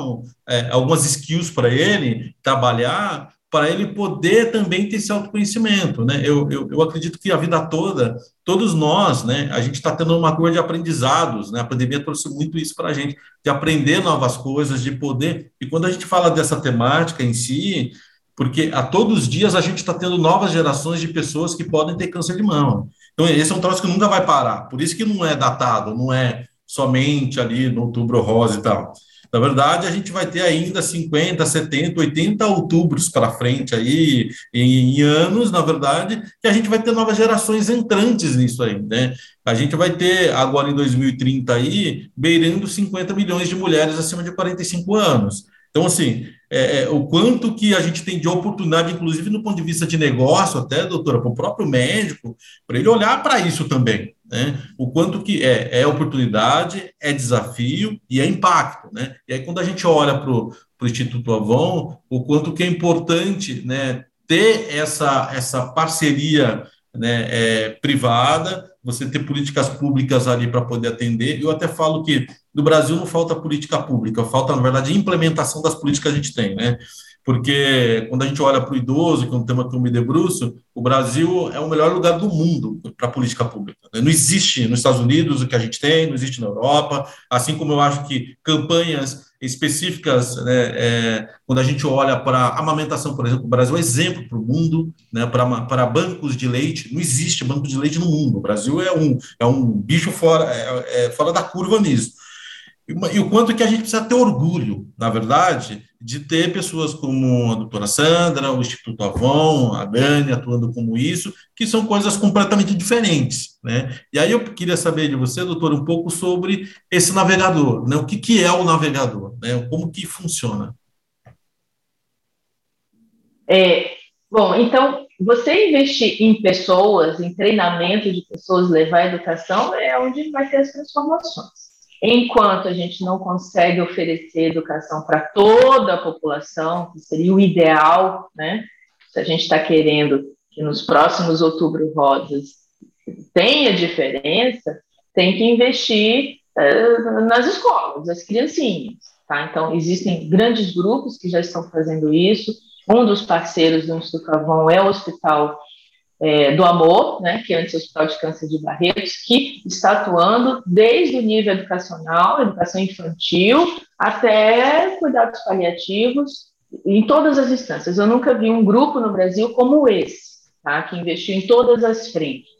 é, algumas skills para ele trabalhar, para ele poder também ter esse autoconhecimento, né? Eu, eu, eu acredito que a vida toda, todos nós, né, a gente está tendo uma coisa de aprendizados, né? A pandemia trouxe muito isso para a gente, de aprender novas coisas, de poder. E quando a gente fala dessa temática em si, porque a todos os dias a gente está tendo novas gerações de pessoas que podem ter câncer de mama. Então, esse é um troço que nunca vai parar. Por isso que não é datado, não é somente ali no outubro rosa e tal. Na verdade, a gente vai ter ainda 50, 70, 80 outubros para frente aí, em, anos, na verdade, que a gente vai ter novas gerações entrantes nisso aí, né? A gente vai ter, agora em 2030 aí, beirando 50 milhões de mulheres acima de 45 anos. Então, assim, é, é, o quanto que a gente tem de oportunidade, inclusive no ponto de vista de negócio, até, doutora, para o próprio médico, para ele olhar para isso também, né? O quanto que é, é oportunidade, é desafio e é impacto, né? E aí, quando a gente olha para o Instituto Avon, o quanto que é importante, né, ter essa, essa parceria né, é, privada, você ter políticas públicas ali para poder atender. Eu até falo que no Brasil não falta política pública, falta, na verdade, implementação das políticas que a gente tem, né? Porque quando a gente olha para o idoso, que é um tema que eu me debruço, o Brasil é o melhor lugar do mundo para política pública. Né? Não existe nos Estados Unidos o que a gente tem, não existe na Europa, assim como eu acho que campanhas específicas, né, é, quando a gente olha para amamentação, por exemplo, o Brasil é exemplo para o mundo, né, para, para bancos de leite, não existe banco de leite no mundo, o Brasil é um, é um bicho fora, é, é fora da curva nisso. E, e o quanto que a gente precisa ter orgulho, na verdade, de ter pessoas como a doutora Sandra, o Instituto Avon, a Dani atuando como isso, que são coisas completamente diferentes, né? E aí eu queria saber de você, doutora, um pouco sobre esse navegador, né? O que, que é o navegador, né? Como que funciona? É, bom, então, você investir em pessoas, em treinamento de pessoas, levar a educação, é onde vai ter as transformações. Enquanto a gente não consegue oferecer educação para toda a população, que seria o ideal, né? Se a gente está querendo que nos próximos outubro rosas tenha diferença, tem que investir uh, nas escolas, as criancinhas. Tá? Então, existem grandes grupos que já estão fazendo isso. Um dos parceiros do Instituto Avon é o Hospital é, do Amor, né, que é o Hospital de Câncer de Barretos, que está atuando desde o nível educacional, educação infantil, até cuidados paliativos, em todas as instâncias. Eu nunca vi um grupo no Brasil como esse, tá, que investiu em todas as frentes.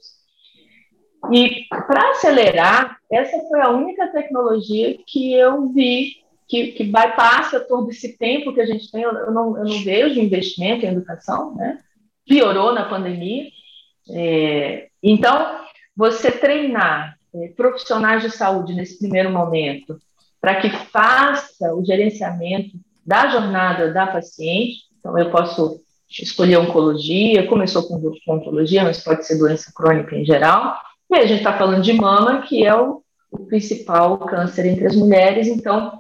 E para acelerar, essa foi a única tecnologia que eu vi que, que bypassa todo esse tempo que a gente tem. Eu não, eu não vejo investimento em educação, né? Piorou na pandemia. É, então, você treinar é, profissionais de saúde nesse primeiro momento para que faça o gerenciamento da jornada da paciente. Então, eu posso escolher oncologia, começou com, com oncologia, mas pode ser doença crônica em geral. E a gente está falando de mama, que é o, o principal câncer entre as mulheres. Então,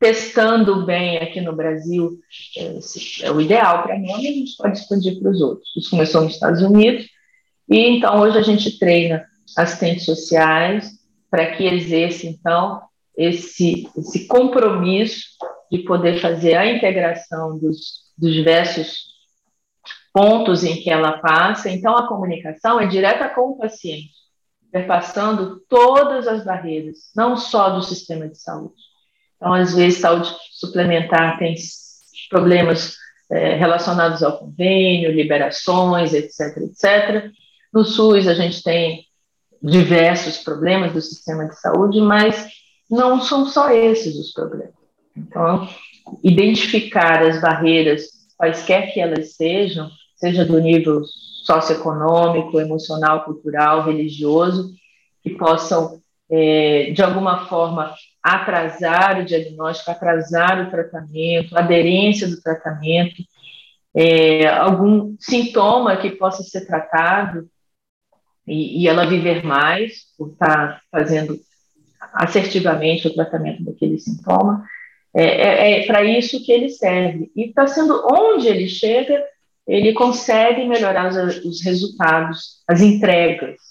testando bem aqui no Brasil é, é o ideal para mim, a gente pode expandir para os outros. Isso começou nos Estados Unidos, e então hoje a gente treina assistentes sociais para que exerça, então, esse, esse compromisso de poder fazer a integração dos, dos diversos pontos em que ela passa. Então, a comunicação é direta com o paciente, perpassando todas as barreiras, não só do sistema de saúde, então, às vezes, saúde suplementar tem problemas é, relacionados ao convênio, liberações, etc, etc. No SUS, a gente tem diversos problemas do sistema de saúde, mas não são só esses os problemas. Então, identificar as barreiras, quaisquer que elas sejam, seja do nível socioeconômico, emocional, cultural, religioso, que possam, é, de alguma forma, atrasar o diagnóstico, atrasar o tratamento, aderência do tratamento, é, algum sintoma que possa ser tratado e, e, ela viver mais por estar fazendo assertivamente o tratamento daquele sintoma. É, é, é para isso que ele serve. E está sendo onde ele chega, ele consegue melhorar os, os resultados, as entregas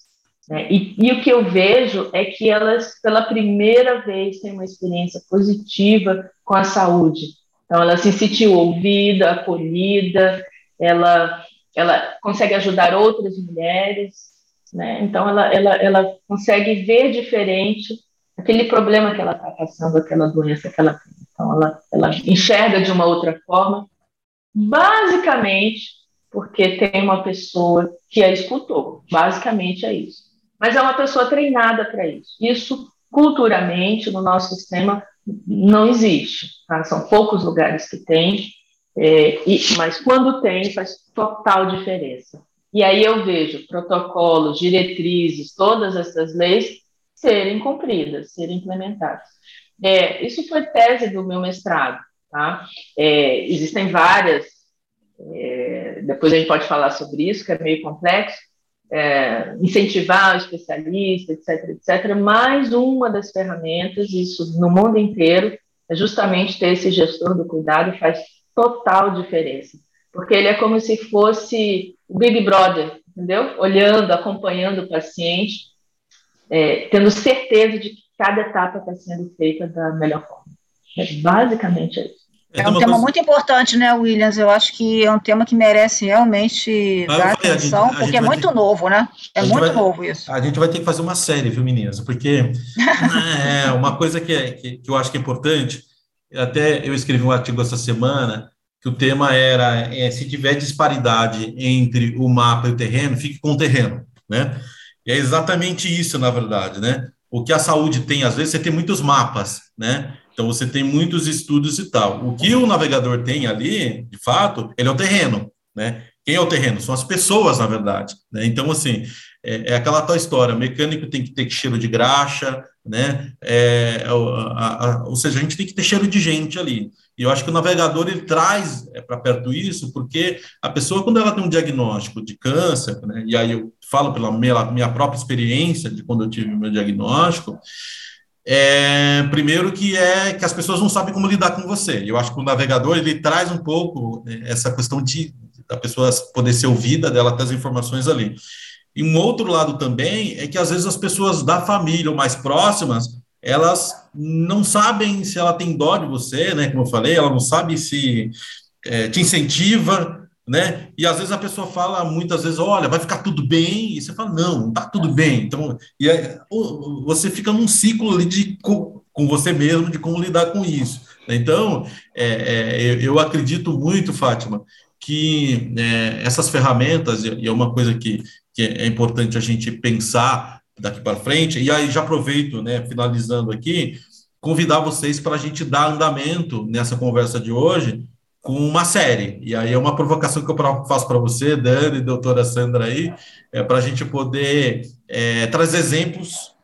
né? E, e, o que eu vejo é que elas, pela primeira vez, têm uma experiência positiva com a saúde. Então, ela se sentiu ouvida, acolhida, ela, ela consegue ajudar outras mulheres, né? então, ela, ela, ela consegue ver diferente aquele problema que ela está passando, aquela doença que ela tem. Então, ela, ela enxerga de uma outra forma, basicamente porque tem uma pessoa que a escutou. Basicamente é isso mas é uma pessoa treinada para isso. Isso, culturalmente, no nosso sistema, não existe. Tá? São poucos lugares que tem, é, e, mas quando tem, faz total diferença. E aí eu vejo protocolos, diretrizes, todas essas leis serem cumpridas, serem implementadas. É, isso foi tese do meu mestrado. Tá? É, existem várias, é, depois a gente pode falar sobre isso, que é meio complexo, é, incentivar o especialista, etc., etc. Mais uma das ferramentas, isso no mundo inteiro, é justamente ter esse gestor do cuidado faz total diferença, porque ele é como se fosse o Big Brother, entendeu? Olhando, acompanhando o paciente, é, tendo certeza de que cada etapa está sendo feita da melhor forma. É basicamente isso. É, um tema coisa... muito importante, né, Williams? Eu acho que é um tema que merece realmente ah, dar atenção, gente, porque é muito ter... novo, né? É muito vai... novo isso. A gente vai ter que fazer uma série, viu, meninas? Porque é uma coisa que, é, que, que, eu acho que é importante, até eu escrevi um artigo essa semana, que o tema era é, se tiver disparidade entre o mapa e o terreno, fique com o terreno, né? E é exatamente isso, na verdade, né? O que a saúde tem, às vezes, você tem muitos mapas, né? Então você tem muitos estudos e tal. O que o navegador tem ali, de fato, ele é o terreno, né? Quem é o terreno? São as pessoas, na verdade. Né? Então, assim, é, é aquela tal história, mecânico tem que ter cheiro de graxa, né? É, a, a, ou seja, a gente tem que ter cheiro de gente ali. E eu acho que o navegador ele traz é, para perto isso, porque a pessoa, quando ela tem um diagnóstico de câncer, né, e aí eu falo pela minha, minha própria experiência de quando eu tive meu diagnóstico, é, primeiro que é que as pessoas não sabem como lidar com você. Eu acho que o navegador ele traz um pouco é, essa questão de da pessoa poder ser ouvida, dela ter as informações ali. E um outro lado também é que às vezes as pessoas da família ou mais próximas, elas não sabem se ela tem dó de você, né? Como eu falei, ela não sabe se é, te incentiva, né? E às vezes a pessoa fala muitas vezes, olha, vai ficar tudo bem, e você fala, não, não tá tudo bem. Então, e aí, você fica num ciclo ali de com, com você mesmo de como lidar com isso. Então, é, é, eu acredito muito, Fátima, que é, essas ferramentas, e é uma coisa que que é importante a gente pensar daqui para frente. E aí já aproveito, né, finalizando aqui, convidar vocês para a gente dar andamento nessa conversa de hoje com uma série. E aí é uma provocação que eu faço para você, Dani, doutora Sandra aí, é para a gente poder é, trazer exemplos.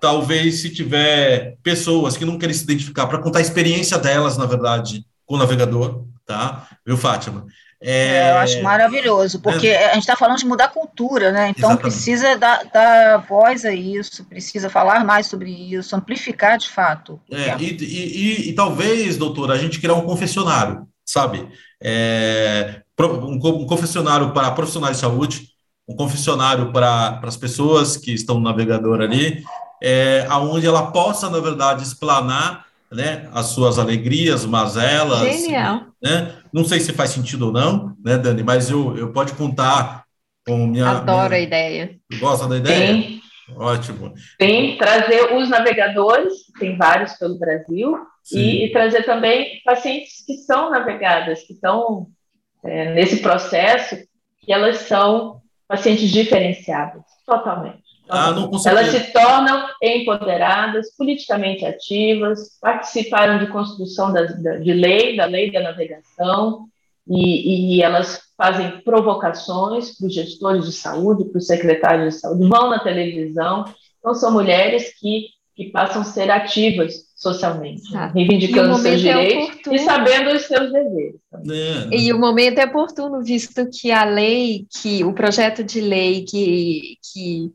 Talvez se tiver pessoas que não querem se identificar, para contar a experiência delas, na verdade, com o navegador, tá? Viu, Fátima? É, eu acho maravilhoso, porque é, a gente está falando de mudar a cultura, né? Então exatamente. precisa dar, dar, voz a isso, precisa falar mais sobre isso, amplificar de fato. É, e, e, e, e, talvez, doutora, a gente criar um confessionário, sabe? É, um, um, confessionário para profissionais de saúde, um confessionário para, para as pessoas que estão no navegador ali, é, aonde ela possa, na verdade, explanar né, as suas alegrias, mazelas. Genial. Né? Não sei se faz sentido ou não, né, Dani, mas eu, eu pode contar com minha. Adoro minha... a ideia. Gosta da ideia? Tem. Ótimo. Tem, trazer os navegadores, tem vários pelo Brasil, e, e, trazer também pacientes que são navegadas, que estão é, nesse processo, que elas são pacientes diferenciadas, totalmente. Ah, Elas se tornam empoderadas, politicamente ativas, participaram de construção da, de lei, da lei da navegação, e, e elas fazem provocações para os gestores de saúde, para os secretários de saúde, vão na televisão. Então, são mulheres que, que passam a ser ativas socialmente, ah, reivindicando seus é direitos é e sabendo os seus deveres. É. E o momento é oportuno, visto que a lei, que o projeto de lei que, que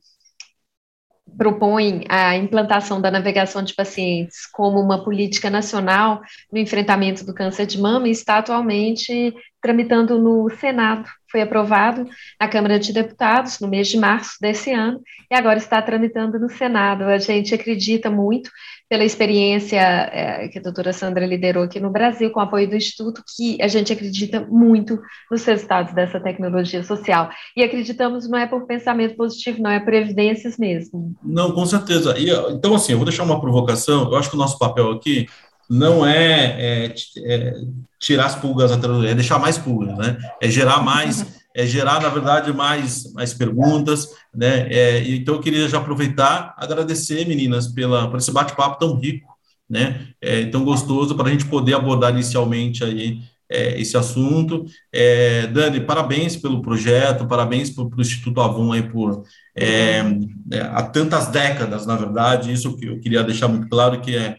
propõe a implantação da navegação de pacientes como uma política nacional no enfrentamento do câncer de mama está atualmente tramitando no Senado. Foi aprovado na Câmara de Deputados no mês de março desse ano e agora está tramitando no Senado. A gente acredita muito pela experiência é, que a doutora Sandra liderou aqui no Brasil, com o apoio do Instituto, que a gente acredita muito nos resultados dessa tecnologia social. E acreditamos não é por pensamento positivo, não é por evidências mesmo. Não, com certeza. E, então, assim, eu vou deixar uma provocação. Eu acho que o nosso papel aqui não é, é, é tirar as pulgas atrás, é deixar mais pulgas, né? É gerar mais é gerar, na verdade, mais, mais perguntas, né? É, então, eu queria já aproveitar, agradecer, meninas, pela, por esse bate-papo tão rico, né? É, tão gostoso, para a gente poder abordar inicialmente aí é, esse assunto. É, Dani, parabéns pelo projeto, parabéns para o Instituto Avon aí por é, é, há tantas décadas, na verdade, isso que eu queria deixar muito claro, que é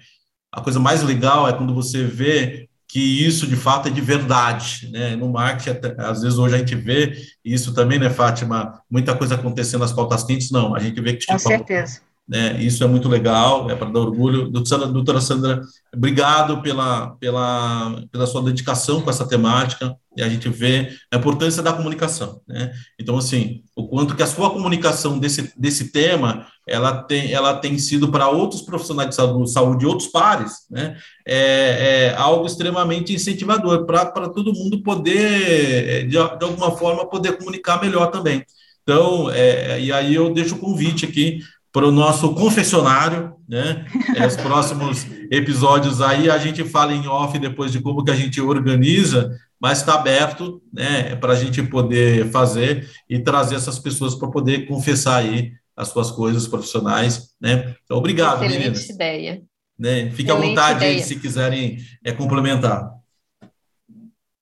a coisa mais legal é quando você vê que isso de fato é de verdade, né? No marketing, até, às vezes hoje a gente vê isso também, né, Fátima? Muita coisa acontecendo nas pautas quentes, não. A gente vê que com tipo, certeza. Né, isso é muito legal, é para dar orgulho. Doutora, Sandra, obrigado pela, pela, pela sua dedicação com essa temática, e a gente vê a importância da comunicação, né? Então, assim, o quanto que a sua comunicação desse, desse tema, ela tem, ela tem sido para outros profissionais de saúde, saúde outros pares, né? É, é algo extremamente incentivador para todo mundo poder, de, de alguma forma, poder comunicar melhor também. Então, é, e aí eu deixo o convite aqui para o nosso confessionário, né? É, os próximos episódios aí a gente fala em off depois de como que a gente organiza, mas está aberto, né? Para a gente poder fazer e trazer essas pessoas para poder confessar aí as suas coisas profissionais, né? Então, obrigado, Excelente meninas. ideia. Né? Fique à vontade aí, se quiserem é, complementar.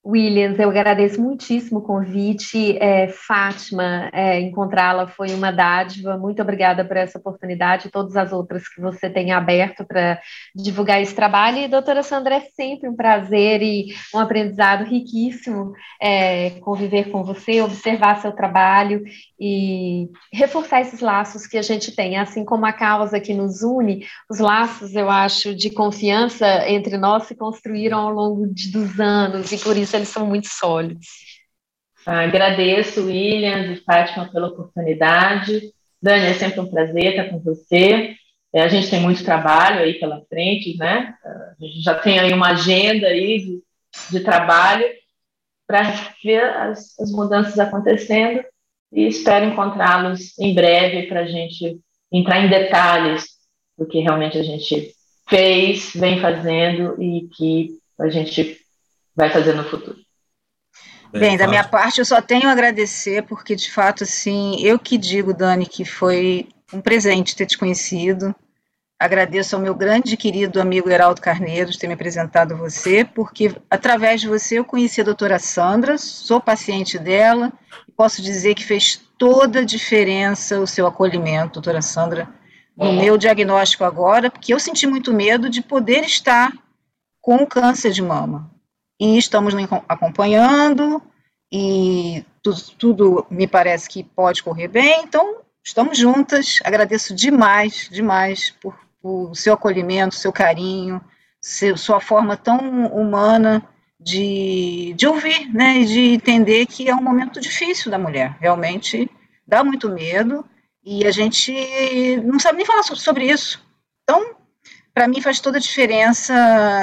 Williams, eu agradeço muitíssimo o convite. É, Fátima, é, encontrá-la foi uma dádiva. Muito obrigada por essa oportunidade e todas as outras que você tem aberto para divulgar esse trabalho. E, doutora Sandra, é sempre um prazer e um aprendizado riquíssimo é, conviver com você, observar seu trabalho e reforçar esses laços que a gente tem. Assim como a causa que nos une, os laços, eu acho, de confiança entre nós se construíram ao longo de, dos anos e por isso eles são muito sólidos. Agradeço, Williams e Fátima, pela oportunidade. Dani, é sempre um prazer estar com você. É, a gente tem muito trabalho aí pela frente, né? A gente já tem aí uma agenda aí de, de trabalho para ver as, as, mudanças acontecendo e espero encontrá-los em breve para a gente entrar em detalhes do que realmente a gente fez, vem fazendo e que a gente vai fazer no futuro. Bem, da minha parte, eu só tenho a agradecer, porque de fato, assim, eu que digo, Dani, que foi um presente ter te conhecido. Agradeço ao meu grande e querido amigo Heraldo Carneiro de ter me apresentado a você, porque através de você eu conheci a doutora Sandra, sou paciente dela, e posso dizer que fez toda a diferença o seu acolhimento, doutora Sandra, no meu diagnóstico agora, porque eu senti muito medo de poder estar com câncer de mama e estamos acompanhando, e tudo, tudo, me parece que pode correr bem, então estamos juntas. Agradeço demais, demais por, por seu acolhimento, seu carinho, seu, sua forma tão humana de, de ouvir, né, e de entender que é um momento difícil da mulher. Realmente dá muito medo e a gente não sabe nem falar sobre isso. Então, para mim faz toda a diferença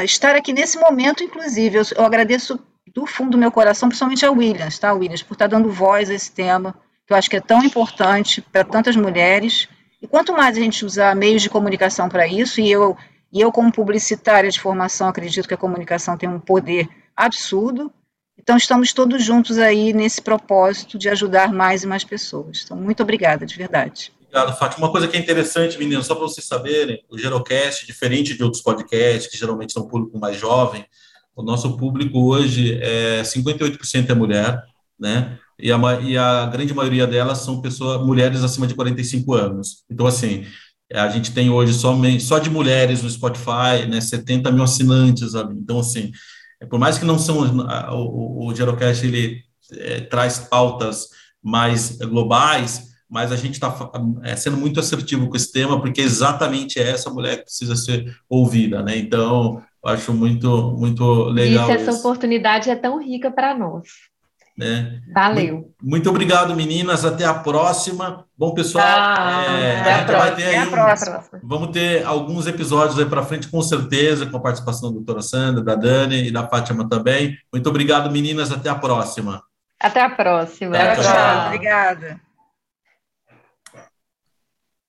estar aqui nesse momento, inclusive. Eu, eu, agradeço do fundo do meu coração, principalmente ao Williams, tá, Williams, por estar tá dando voz a esse tema, que eu acho que é tão importante para tantas mulheres. E quanto mais a gente usar meios de comunicação para isso, e eu, e eu, como publicitária de formação, acredito que a comunicação tem um poder absurdo, então estamos todos juntos aí nesse propósito de ajudar mais e mais pessoas. Então, muito obrigada, de verdade. Obrigado, Fátima. Uma coisa que é interessante, meninos, só para vocês saberem, o Gerocast, diferente de outros podcasts, que geralmente são um público mais jovem, o nosso público hoje é 58% é mulher, né? E a, e a grande maioria delas são pessoas, mulheres acima de 45 anos. Então, assim, a gente tem hoje só, só de mulheres no Spotify, né? 70 mil assinantes ali. Então, assim, é, por mais que não são, o, o Gerocast, ele é, traz pautas mais globais, mas a gente está é, sendo muito assertivo com esse tema, porque exatamente é essa mulher que precisa ser ouvida, né? Então, eu acho muito, muito legal. Isso, essa isso. oportunidade é tão rica para nós. Né? Valeu. Muito, muito, obrigado, meninas. Até a próxima. Bom, pessoal, ah, é, a gente vai ter aí, um, vamos ter alguns episódios aí para frente, com certeza, com a participação da doutora Sandra, da Dani e da Fátima também. Muito obrigado, meninas. Até a próxima. Até a próxima. tchau. tchau. Obrigada.